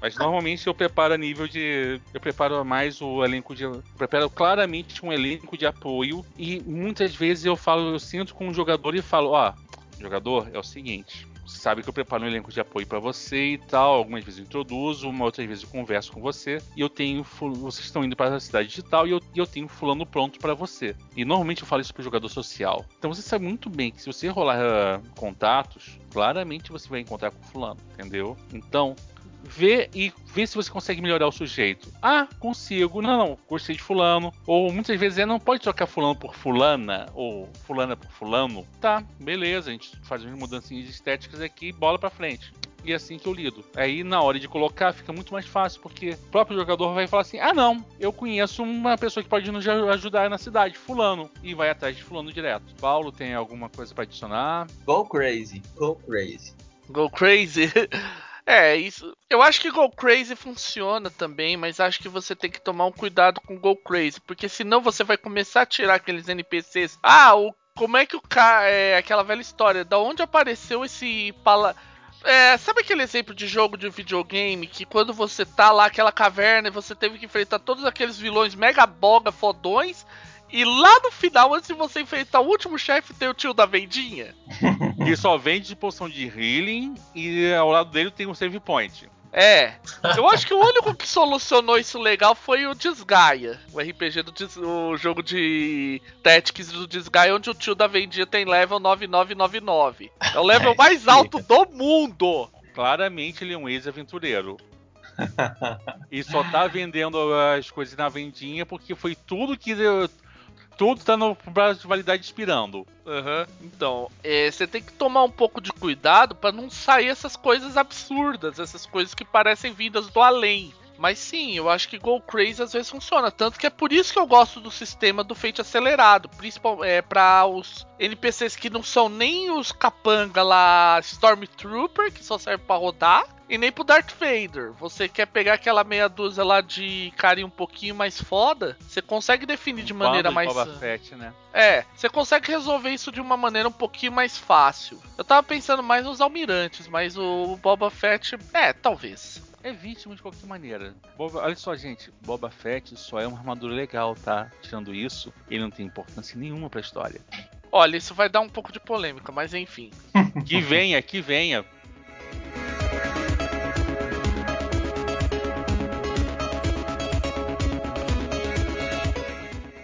Mas normalmente eu preparo a nível de. Eu preparo mais o elenco de. Eu preparo claramente um elenco de apoio. E muitas vezes eu falo, eu sinto com o jogador e falo, ó, jogador, é o seguinte sabe que eu preparo um elenco de apoio para você e tal. Algumas vezes eu introduzo, uma outra vez eu converso com você. E eu tenho. Vocês estão indo para a cidade digital e eu, eu tenho fulano pronto para você. E normalmente eu falo isso pro jogador social. Então você sabe muito bem que se você rolar uh, contatos, claramente você vai encontrar com fulano, entendeu? Então, vê e vê se você consegue melhorar o sujeito. Ah, consigo. Não, não, gostei de fulano. Ou muitas vezes é não pode trocar fulano por fulana ou fulana por fulano. Tá, beleza, a gente faz umas mudanças estéticas aqui, bola para frente. E é assim que eu lido. Aí na hora de colocar fica muito mais fácil, porque o próprio jogador vai falar assim: ah, não, eu conheço uma pessoa que pode nos ajudar na cidade, Fulano. E vai atrás de Fulano direto. Paulo, tem alguma coisa para adicionar? Go crazy, go crazy. Go crazy. [LAUGHS] É, isso. Eu acho que Go Crazy funciona também, mas acho que você tem que tomar um cuidado com Go Crazy, porque senão você vai começar a tirar aqueles NPCs. Ah, o como é que o cara. É aquela velha história, da onde apareceu esse pala. É, sabe aquele exemplo de jogo de videogame que quando você tá lá aquela caverna e você teve que enfrentar todos aqueles vilões mega boga fodões e lá no final, antes de você enfrentar o último chefe, tem o tio da vendinha? [LAUGHS] que só vende poção de healing e ao lado dele tem um save point. É, eu acho que o único que solucionou isso legal foi o Desgaia, o RPG do Des, o jogo de Tactics do Desgaia, onde o tio da vendinha tem level 9999. É o level [LAUGHS] mais alto do mundo. Claramente ele é um ex-aventureiro. e só tá vendendo as coisas na vendinha porque foi tudo que tudo tá no prazo de validade expirando. Uhum. Então, é, você tem que tomar um pouco de cuidado para não sair essas coisas absurdas, essas coisas que parecem vindas do além. Mas sim, eu acho que Go Crazy às vezes funciona. Tanto que é por isso que eu gosto do sistema do feito acelerado. Principalmente é, para os NPCs que não são nem os capanga lá Stormtrooper, que só serve para rodar. E nem pro Darth Vader. Você quer pegar aquela meia dúzia lá de carinha um pouquinho mais foda? Você consegue definir de maneira de mais. Boba Fett, né? É, você consegue resolver isso de uma maneira um pouquinho mais fácil. Eu tava pensando mais nos almirantes, mas o Boba Fett, é, talvez é vítima de qualquer maneira. Boba, olha só, gente, Boba Fett só é uma armadura legal, tá? Tirando isso, ele não tem importância nenhuma pra história. Olha, isso vai dar um pouco de polêmica, mas enfim. que venha, que venha.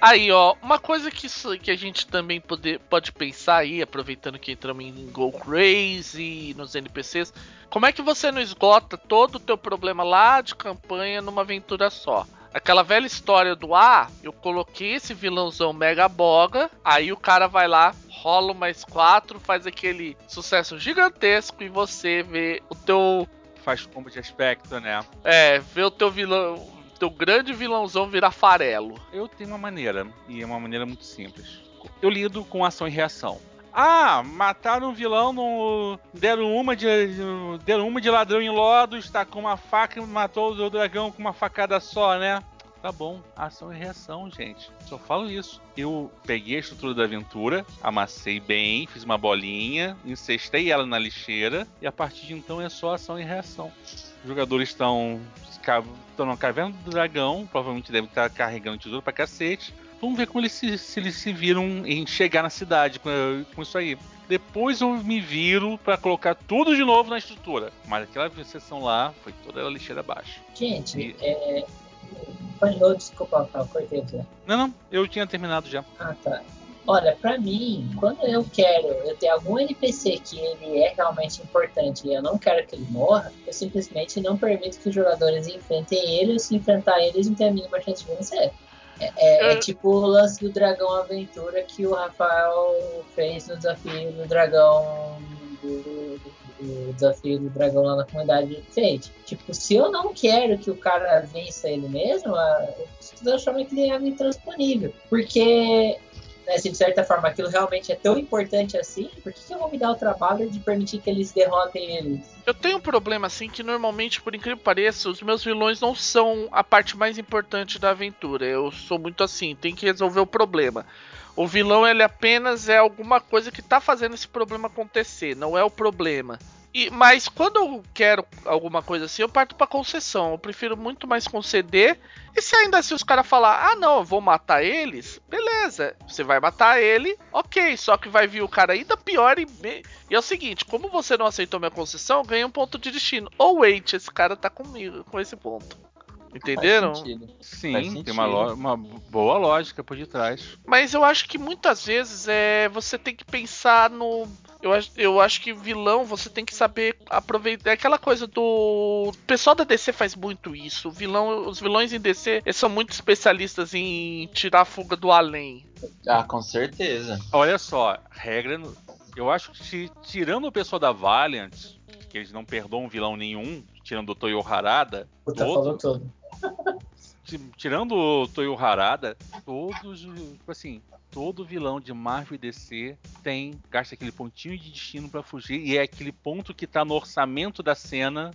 Aí, ó, uma coisa que, que a gente também pode, pode pensar aí, aproveitando que entramos em Go Crazy, nos NPCs, como é que você não esgota todo o teu problema lá de campanha numa aventura só? Aquela velha história do ah, eu coloquei esse vilãozão mega boga, aí o cara vai lá, rola mais quatro, faz aquele sucesso gigantesco e você vê o teu. Faz combo de aspecto, né? É, vê o teu vilão teu grande vilãozão virar farelo? Eu tenho uma maneira, e é uma maneira muito simples. Eu lido com ação e reação. Ah, mataram um vilão, no... deram uma de deram uma de ladrão em lodo, está com uma faca e matou o dragão com uma facada só, né? Tá bom, ação e reação, gente. Só falo isso. Eu peguei a estrutura da aventura, amassei bem, fiz uma bolinha, incestei ela na lixeira e a partir de então é só ação e reação. Os jogadores estão estão na caverna do dragão, provavelmente devem estar carregando tesouro pra cacete. Vamos ver como eles se, se eles se viram em chegar na cidade com, com isso aí. Depois eu me viro para colocar tudo de novo na estrutura. Mas aquela sessão lá foi toda a lixeira abaixo. Gente, e... é. Oh, desculpa, cortei aqui. Não, não, eu tinha terminado já. Ah, tá. Olha, para mim, quando eu quero, eu tenho algum NPC que ele é realmente importante e eu não quero que ele morra, eu simplesmente não permito que os jogadores enfrentem ele ou se enfrentar eles não tem a mínima chance de vencer. É, é, é, tipo o lance do Dragão Aventura que o Rafael fez no desafio do Dragão. Do, do desafio do dragão lá na comunidade de Fate. Tipo, se eu não quero que o cara vença ele mesmo, eu transformo aquele água intransponível. Porque né, se de certa forma aquilo realmente é tão importante assim, por que, que eu vou me dar o trabalho de permitir que eles derrotem eles? Eu tenho um problema assim que normalmente, por incrível que pareça, os meus vilões não são a parte mais importante da aventura. Eu sou muito assim, tem que resolver o problema. O vilão ele apenas é alguma coisa que está fazendo esse problema acontecer, não é o problema. E, mas quando eu quero alguma coisa assim, eu parto para concessão. Eu prefiro muito mais conceder. E se ainda assim os caras falar, ah não, eu vou matar eles, beleza. Você vai matar ele, ok. Só que vai vir o cara ainda pior e. E é o seguinte, como você não aceitou minha concessão, ganha um ponto de destino. Ou wait, esse cara tá comigo com esse ponto. Entenderam? Sim, tem uma, uma, boa lógica por detrás. Mas eu acho que muitas vezes é, você tem que pensar no eu acho, eu acho que vilão você tem que saber aproveitar. É aquela coisa do. O pessoal da DC faz muito isso. O vilão, os vilões em DC eles são muito especialistas em tirar a fuga do além. Ah, com certeza. Olha só, regra. Eu acho que tirando o pessoal da Valiant, que eles não perdoam vilão nenhum, tirando o Toyo Harada. Puta, todo, falou Tirando o Toyo Harada, todos, tipo assim, todo vilão de Marvel e DC tem gasta aquele pontinho de destino para fugir e é aquele ponto que tá no orçamento da cena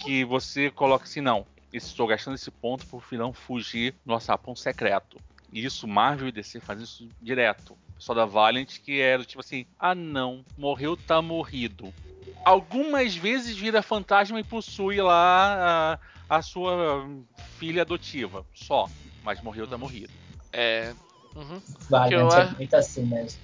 que você coloca assim, não, estou gastando esse ponto pro vilão fugir no sapão secreto. E isso, Marvel e DC fazem isso direto. Pessoal da Valiant que era tipo assim: ah não, morreu, tá morrido. Algumas vezes vira fantasma e possui lá a sua filha adotiva. Só. Mas morreu, tá morrido. É. Uhum. Vale, eu é muito assim mesmo.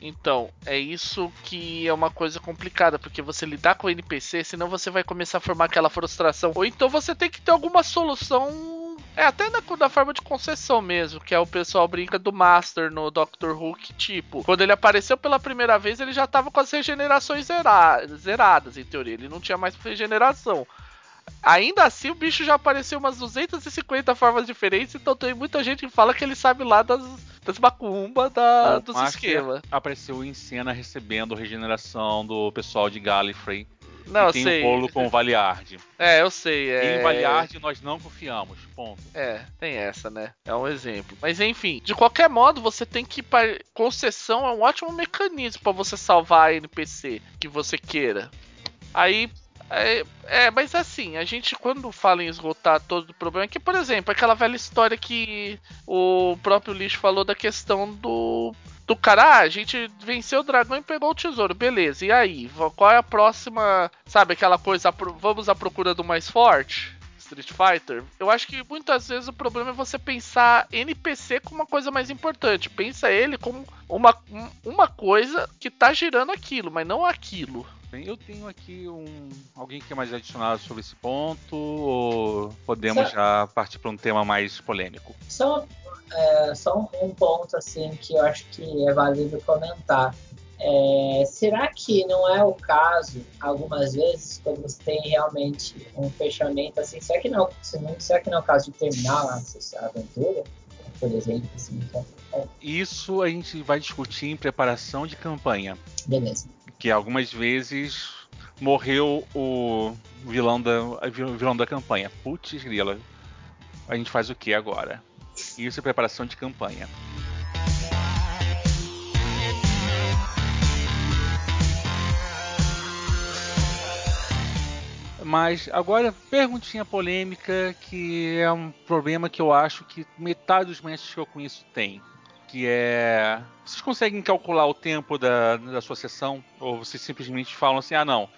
Então, é isso que é uma coisa complicada, porque você lidar com o NPC, senão você vai começar a formar aquela frustração. Ou então você tem que ter alguma solução. É até na, na forma de concessão mesmo, que é o pessoal brinca do Master no Doctor Who, que tipo, quando ele apareceu pela primeira vez, ele já tava com as regenerações zera- zeradas, em teoria. Ele não tinha mais regeneração. Ainda assim, o bicho já apareceu umas 250 formas diferentes, então tem muita gente que fala que ele sabe lá das, das macumba, da, dos esquemas. Apareceu em cena recebendo regeneração do pessoal de Gallifrey. Não, tem sei. um bolo com o Valiard. É, eu sei. É... Em Valiard nós não confiamos. Ponto. É, tem essa, né? É um exemplo. Mas enfim, de qualquer modo, você tem que. par- Concessão é um ótimo mecanismo pra você salvar a NPC que você queira. Aí. É, é, mas assim, a gente quando fala em esgotar todo o problema, que, por exemplo, aquela velha história que o próprio lixo falou da questão do. Do cara, ah, a gente venceu o dragão e pegou o tesouro, beleza. E aí? Qual é a próxima. Sabe aquela coisa, vamos à procura do mais forte? Street Fighter, eu acho que muitas vezes o problema é você pensar NPC como uma coisa mais importante. Pensa ele como uma, um- uma coisa que tá girando aquilo, mas não aquilo. Bem, eu tenho aqui um. Alguém que quer mais adicionar sobre esse ponto? Ou podemos Só- já partir para um tema mais polêmico? Só, é, só um, um ponto assim que eu acho que é válido comentar. É, será que não é o caso, algumas vezes, quando você tem realmente um fechamento assim, será que não, se não- será que não é o caso de terminar a aventura, por exemplo, assim, então, é, Isso a gente vai discutir em preparação de campanha. beleza. Que algumas vezes morreu o vilão da, vilão da campanha. Putz, grila. A gente faz o que agora? Isso é preparação de campanha. Mas agora, perguntinha polêmica, que é um problema que eu acho que metade dos mestres que eu conheço tem. Que é. Vocês conseguem calcular o tempo da, da sua sessão? Ou vocês simplesmente falam assim: ah, não,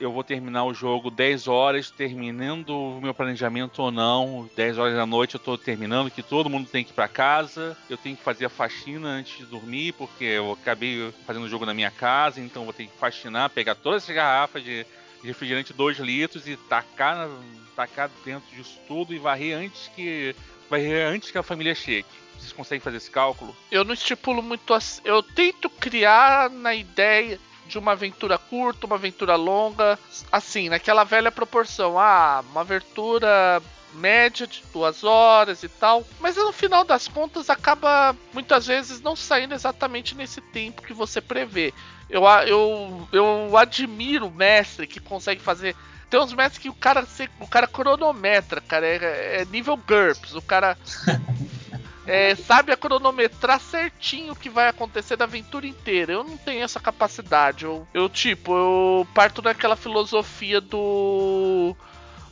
eu vou terminar o jogo 10 horas, terminando o meu planejamento ou não, 10 horas da noite eu tô terminando, que todo mundo tem que ir pra casa, eu tenho que fazer a faxina antes de dormir, porque eu acabei fazendo o jogo na minha casa, então vou ter que faxinar, pegar todas essas garrafas de refrigerante 2 litros e tacar, tacar dentro disso tudo e varrer antes que. varrer antes que a família chegue. Vocês conseguem fazer esse cálculo? Eu não estipulo muito assim. Eu tento criar na ideia de uma aventura curta, uma aventura longa, assim, naquela velha proporção. Ah, uma aventura média de duas horas e tal. Mas no final das contas acaba muitas vezes não saindo exatamente nesse tempo que você prevê. Eu, eu, eu admiro o mestre que consegue fazer. Tem uns mestres que o cara, o cara cronometra, cara. É, é nível GURPS. O cara [LAUGHS] é, sabe a cronometrar certinho o que vai acontecer da aventura inteira. Eu não tenho essa capacidade. Eu, eu tipo, eu parto daquela filosofia do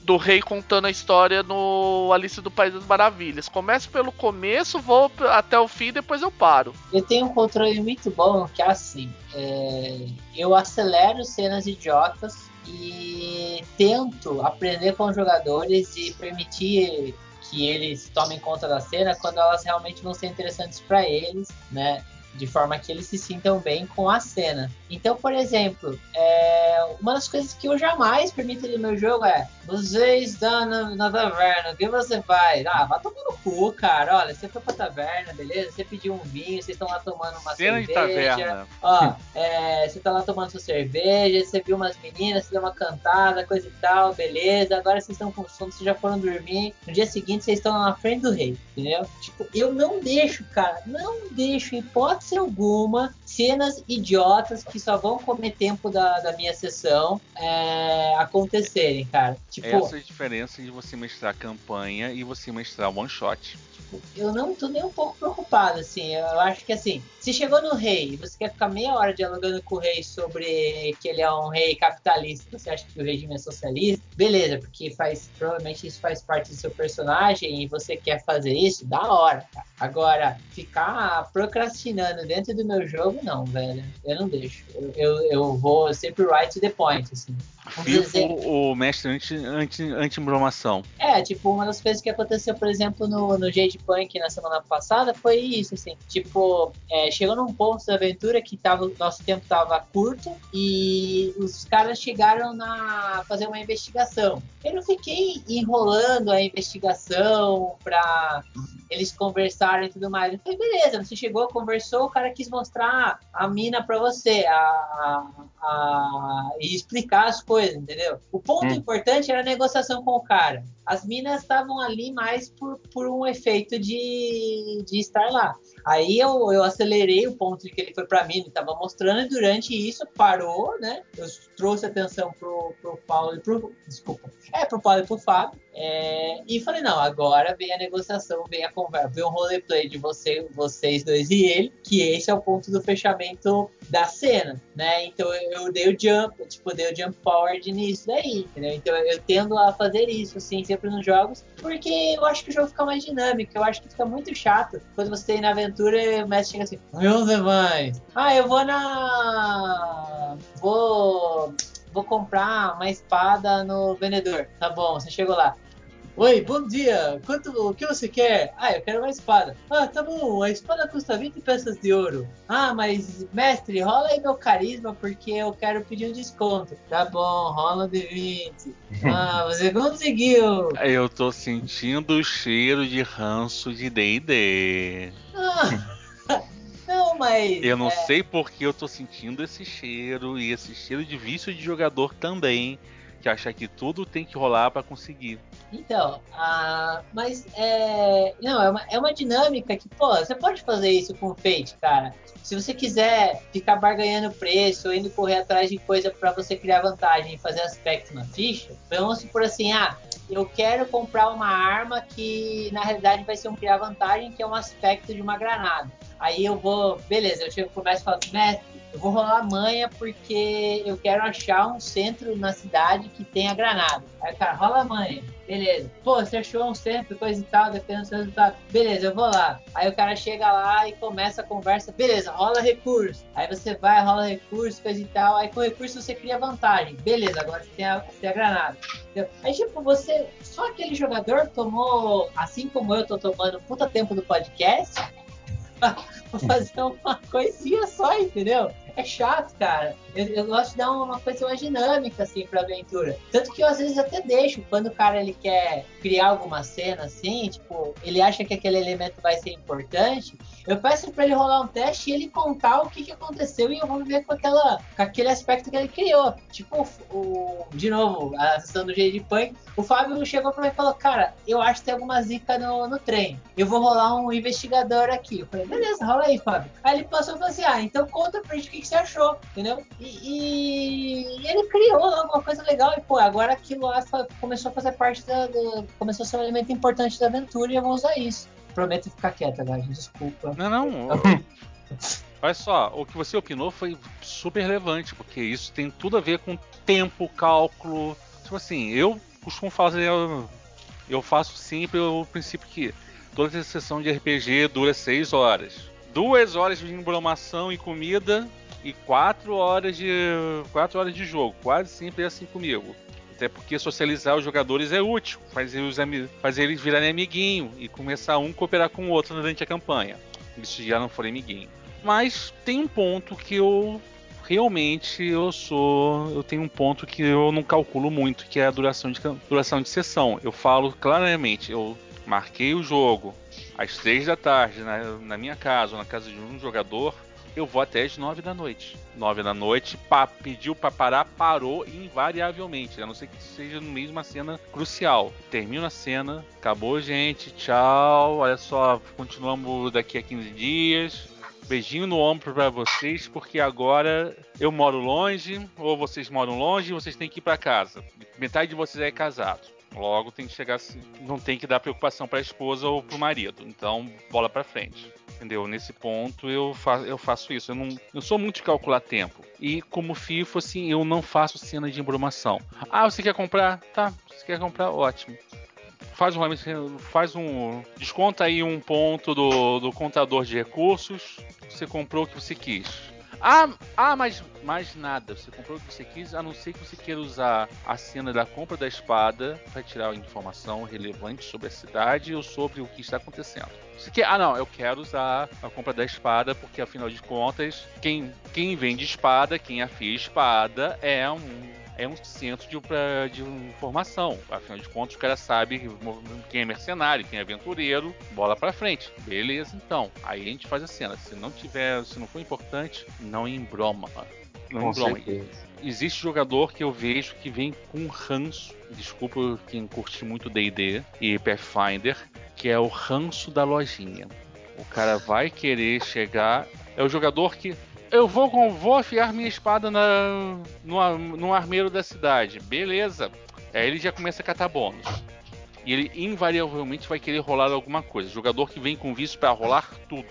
do rei contando a história no Alice do País das Maravilhas. Começo pelo começo, vou até o fim, depois eu paro. Eu tenho um controle muito bom que é assim: é, eu acelero cenas idiotas e tento aprender com os jogadores e permitir que eles tomem conta da cena quando elas realmente vão ser interessantes para eles, né? De forma que eles se sintam bem com a cena. Então, por exemplo, é, uma das coisas que eu jamais permito no meu jogo é: você está na, na taverna, o que você faz? Ah, vai tomar no cu, cara. Olha, você foi pra taverna, beleza? Você pediu um vinho, vocês estão lá tomando uma Cena de cerveja. taverna. Ó, é, você tá lá tomando sua cerveja, você viu umas meninas, você deu uma cantada, coisa e tal, beleza. Agora vocês estão com sono, vocês já foram dormir. No dia seguinte vocês estão na frente do rei, entendeu? Tipo, eu não deixo, cara, não deixo, hipótese alguma, cenas idiotas que só vão comer tempo da, da minha sessão é, acontecerem, cara. Tipo, Essa é a diferença de você mestrar campanha e você mestrar one shot. eu não tô nem um pouco preocupado, assim. Eu acho que, assim, se chegou no rei e você quer ficar meia hora dialogando com o rei sobre que ele é um rei capitalista, você acha que o regime é socialista, beleza, porque faz, provavelmente isso faz parte do seu personagem e você quer fazer isso, da hora, cara. Agora, ficar procrastinando dentro do meu jogo, não, velho. Eu não deixo. Eu, eu, eu vou sempre right to the point, assim. Dizer- o mestre anti, anti, anti-embromação. É, tipo, uma das coisas que aconteceu, por exemplo, no, no Jade Punk na semana passada foi isso, assim. Tipo, é, chegou num ponto da aventura que tava, nosso tempo tava curto e os caras chegaram na fazer uma investigação. Eu não fiquei enrolando a investigação pra eles conversarem e tudo mais. Eu falei, beleza, você chegou, conversou, o cara quis mostrar a mina pra você, a, a- a- e explicar as coisas, entendeu? O ponto Hum. importante era a negociação com o cara. As minas estavam ali mais por, por um efeito de, de estar lá. Aí eu, eu acelerei o ponto que ele foi pra mim, ele tava mostrando, e durante isso parou, né? Eu trouxe atenção pro, pro Paulo e pro. Desculpa. É, pro Paulo e pro Fábio. é, e falei, não, agora vem a negociação, vem a conversa, vem o roleplay de você, vocês dois e ele, que esse é o ponto do fechamento da cena, né? Então eu, dei o jump, tipo, dei o jump forward nisso daí, entendeu? Então eu tendo a fazer isso, assim, sempre nos jogos, porque eu acho que o jogo fica mais dinâmico, eu acho que fica muito chato quando você tem na aventura e o mestre chega assim, meus demais, ah, eu vou na... vou... vou comprar uma espada no vendedor, tá bom, você chegou lá, Oi, bom dia. Quanto, o que você quer? Ah, eu quero uma espada. Ah, tá bom. A espada custa 20 peças de ouro. Ah, mas mestre, rola aí meu carisma porque eu quero pedir um desconto. Tá bom, rola de 20. Ah, [LAUGHS] você conseguiu. Eu tô sentindo o cheiro de ranço de D&D. Ah, [LAUGHS] não, mas Eu não é, sei porque eu tô sentindo esse cheiro e esse cheiro de vício de jogador também, que acha que tudo tem que rolar pra conseguir. Então, mas é. Não, é uma, é uma dinâmica que, pô, você pode fazer isso com o Fate, cara. Se você quiser ficar barganhando preço ou indo correr atrás de coisa pra você criar vantagem e fazer aspecto na ficha, vamos supor assim, ah, eu quero comprar uma arma que na realidade vai ser um criar vantagem, que é um aspecto de uma granada. Aí eu vou, beleza, eu chego, começo e falo, mestre, eu vou rolar manha porque eu quero achar um centro na cidade que tenha granada. Aí cara, rola manha. Beleza. Pô, você achou um centro, coisa e tal, dependendo do seu resultado. Beleza, eu vou lá. Aí o cara chega lá e começa a conversa. Beleza, rola recurso. Aí você vai, rola recurso, coisa e tal. Aí com recurso você cria vantagem. Beleza, agora você tem a, você tem a granada. Entendeu? Aí, tipo, você. Só aquele jogador tomou, assim como eu tô tomando puta tempo do podcast, [LAUGHS] pra fazer uma coisinha só, entendeu? É chato, cara. Eu, eu gosto de dar uma coisa mais dinâmica, assim, pra aventura. Tanto que eu, às vezes, até deixo. Quando o cara, ele quer criar alguma cena, assim, tipo, ele acha que aquele elemento vai ser importante, eu peço pra ele rolar um teste e ele contar o que, que aconteceu e eu vou ver com, aquela, com aquele aspecto que ele criou. Tipo, o, de novo, a sessão do Jade Punk, o Fábio chegou pra mim e falou, cara, eu acho que tem alguma zica no, no trem. Eu vou rolar um investigador aqui. Eu falei, beleza, rola aí, Fábio. Aí ele passou e falou assim, ah, então conta pra gente o que, que você achou, entendeu? E, e ele criou alguma coisa legal e, pô, agora aquilo lá começou a fazer parte da, do- começou a ser um elemento importante da aventura e eu vou usar isso. Prometo ficar quieto agora, desculpa. Não, não. [LAUGHS] Olha só, o que você opinou foi super relevante, porque isso tem tudo a ver com tempo, cálculo. Tipo assim, eu costumo fazer. Eu, faço sempre o princípio que toda sessão de RPG dura 6 horas. Duas horas de embromação e comida e quatro horas de. quatro horas de jogo. Quase sempre é assim comigo. Até porque socializar os jogadores é útil, fazer, os fazer eles virarem amiguinho e começar um a cooperar com o outro durante a campanha. Se já não forem amiguinho. Mas tem um ponto que eu realmente eu sou, eu tenho um ponto que eu não calculo muito, que é a duração de duração de sessão. Eu falo claramente, eu marquei o jogo às três da tarde na, na minha casa ou na casa de um jogador, eu vou até às nove da noite. Nove da noite, pá, pediu pra parar, parou invariavelmente, a não ser que seja no meio de uma cena crucial. Termina a cena, acabou gente, tchau, olha só, continuamos daqui a 15 dias. beijinho no ombro para vocês, porque agora eu moro longe, ou vocês moram longe e vocês têm que ir para casa. Metade de vocês é casado. Logo tem que chegar, não tem que dar preocupação para a esposa ou para o marido. Então, bola para frente. Entendeu? Nesse ponto eu, fa eu faço isso. Eu não eu sou muito de calcular tempo. E como FIFO, assim, eu não faço cena de embromação. Ah, você quer comprar? Tá, você quer comprar? Ótimo faz um, faz um. Desconta aí um ponto do, do contador de recursos. Você comprou o que você quis. Ah, ah mas mais nada. Você comprou o que você quis, a não ser que você queira usar a cena da compra da espada para tirar informação relevante sobre a cidade ou sobre o que está acontecendo. Você quer, ah, não, eu quero usar a compra da espada porque afinal de contas, quem, quem vende espada, quem afia espada é um é um centro de, de informação. Afinal de contas, o cara sabe quem é mercenário, quem é aventureiro, bola pra frente. Beleza, então. Aí a gente faz a cena. Se não tiver, se não for importante, não embroma. Não embroma. Existe jogador que eu vejo que vem com ranço. Desculpa quem curte muito D&D e Pathfinder, que é o ranço da lojinha. O cara vai querer chegar. É o jogador que eu vou, vou afiar minha espada na, no, no armeiro da cidade. Beleza. Aí ele já começa a catar bônus. E ele invariavelmente vai querer rolar alguma coisa. Jogador que vem com vício para rolar tudo.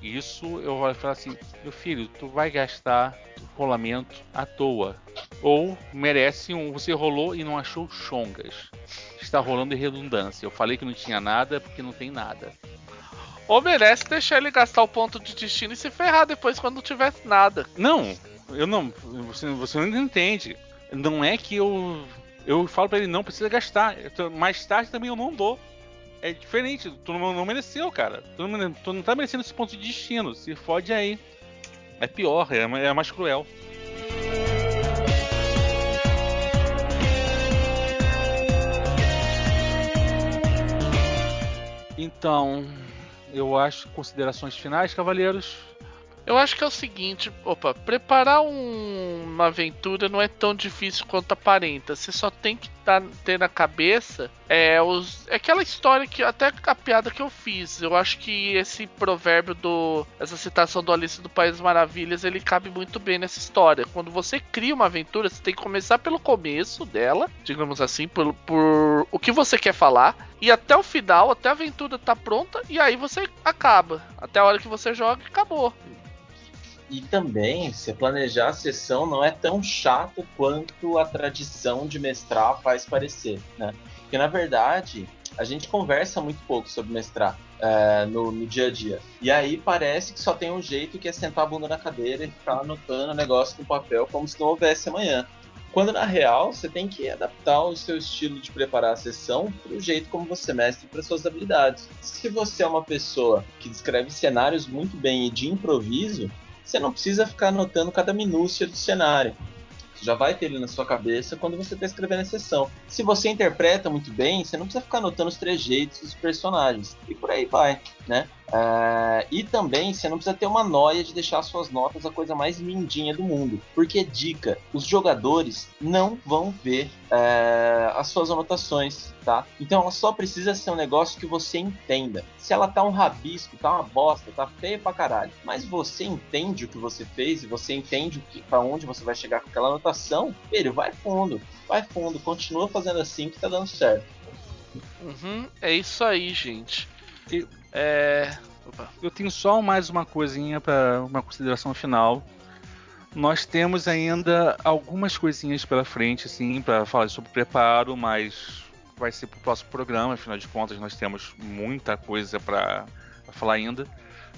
Isso eu vou falar assim: meu filho, tu vai gastar rolamento à toa. Ou merece um. Você rolou e não achou chongas. Está rolando em redundância. Eu falei que não tinha nada porque não tem nada. Ou merece deixar ele gastar o ponto de destino e se ferrar depois quando não tiver nada. Não, eu não. Você, você não entende. Não é que eu. Eu falo para ele, não precisa gastar. Mais tarde também eu não dou. É diferente, tu não, não mereceu, cara. Tu não, tu não tá merecendo esse ponto de destino. Se fode aí. É pior, é, é mais cruel. Então, eu acho considerações finais, cavaleiros. Eu acho que é o seguinte, opa, preparar um, uma aventura não é tão difícil quanto aparenta. Você só tem que tá, ter na cabeça é, os, é aquela história que até a piada que eu fiz. Eu acho que esse provérbio do essa citação do Alice do País das Maravilhas ele cabe muito bem nessa história. Quando você cria uma aventura, você tem que começar pelo começo dela, digamos assim, por, por o que você quer falar e até o final, até a aventura tá pronta e aí você acaba. Até a hora que você joga, acabou. E também, se planejar a sessão não é tão chato quanto a tradição de mestrar faz parecer, né? Porque, na verdade, a gente conversa muito pouco sobre mestrar é, no, no, dia a dia. E aí parece que só tem um jeito que é sentar a bunda na cadeira e ficar anotando o negócio no papel como se não houvesse amanhã. Quando na real você tem que adaptar o seu estilo de preparar a sessão para o jeito como você mestre para suas habilidades. Se você é uma pessoa que descreve cenários muito bem e de improviso, você não precisa ficar anotando cada minúcia do cenário. Você já vai ter ele na sua cabeça quando você está escrevendo a sessão. Se você interpreta muito bem, você não precisa ficar anotando os trejeitos dos personagens. E por aí vai, né? Uh, e também você não precisa ter uma noia de deixar suas notas a coisa mais lindinha do mundo. Porque, dica, os jogadores não vão ver uh, as suas anotações, tá? Então ela só precisa ser um negócio que você entenda. Se ela tá um rabisco, tá uma bosta, tá feia pra caralho, mas você entende o que você fez e você entende o que, pra onde você vai chegar com aquela anotação, filho, vai fundo, vai fundo, continua fazendo assim que tá dando certo. Uhum, é isso aí, gente. E, é... Eu tenho só mais uma coisinha para uma consideração final. Nós temos ainda algumas coisinhas pela frente, assim, para falar sobre preparo, mas vai ser para o próximo programa. Afinal de contas, nós temos muita coisa para falar ainda.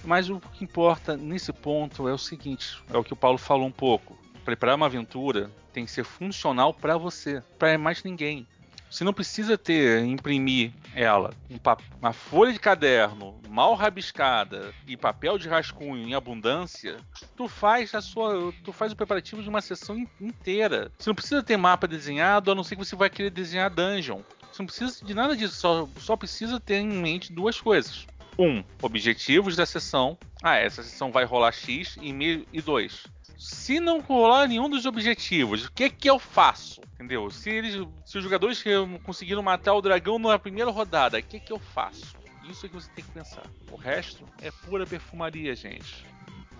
Mas o que importa nesse ponto é o seguinte: é o que o Paulo falou um pouco. Preparar uma aventura tem que ser funcional para você, para mais ninguém. Você não precisa ter, imprimir ela, um uma folha de caderno mal rabiscada e papel de rascunho em abundância. Tu faz a sua, tu faz o preparativo de uma sessão inteira. Você não precisa ter mapa desenhado, a não ser que você vai querer desenhar dungeon. Você não precisa de nada disso, só, só precisa ter em mente duas coisas. Um, objetivos da sessão. Ah, essa sessão vai rolar X e, e dois, se não rolar nenhum dos objetivos, o que que eu faço? Entendeu? Se, eles, se os jogadores conseguiram matar o dragão na primeira rodada, o que que eu faço? Isso é que você tem que pensar. O resto é pura perfumaria, gente.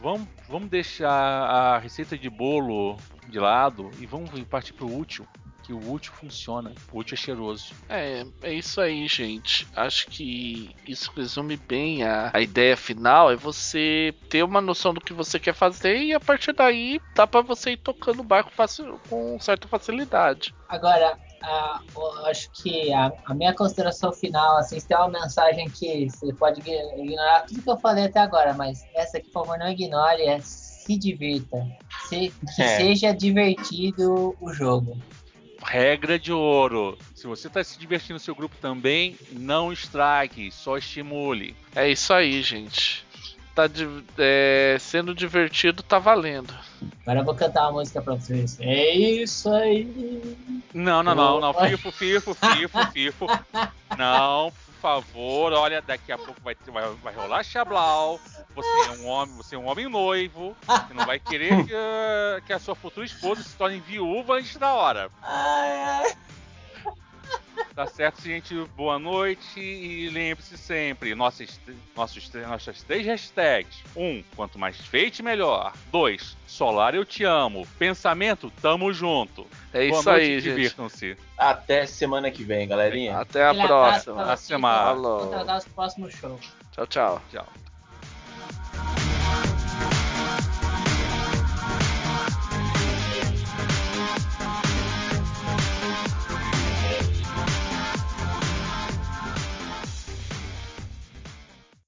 Vamos, vamos deixar a receita de bolo de lado e vamos partir pro útil. Que o útil funciona. O útil é cheiroso. É, é isso aí, gente. Acho que isso resume bem a, a ideia final. É você ter uma noção do que você quer fazer e a partir daí dá pra você ir tocando o barco fácil, com certa facilidade. Agora, acho que a, a minha consideração final, assim, se tem uma mensagem que você pode ign- ignorar tudo que eu falei até agora, mas essa aqui, por favor, não ignore, é se divirta. Se, que É. seja divertido o jogo. Regra de ouro. Se você está se divertindo no seu grupo também, não estrague, só estimule. É isso aí, gente. Tá é, sendo divertido, tá valendo. Agora eu vou cantar uma música pra vocês. É isso aí. Não, não, não, não. Fifo, fifo, fifo, fifo. [LAUGHS] Não, favor, olha, daqui a pouco vai, vai, vai rolar chablau. Você é um homem, você é um homem noivo. Você não vai querer que, a- que a sua futura esposa se torne viúva antes da hora. Ai, ai. Tá certo, gente? Boa noite e lembre-se sempre, nossas, nossos, nossas três hashtags. Um, quanto mais feite, melhor. Dois, solar eu te amo. Pensamento, tamo junto. É Boa isso noite, aí, divirtam-se. Até semana que vem, galerinha. Até a Aquele próxima. pra A semana. Falou. contratar os próximos shows. Tchau, tchau. Tchau.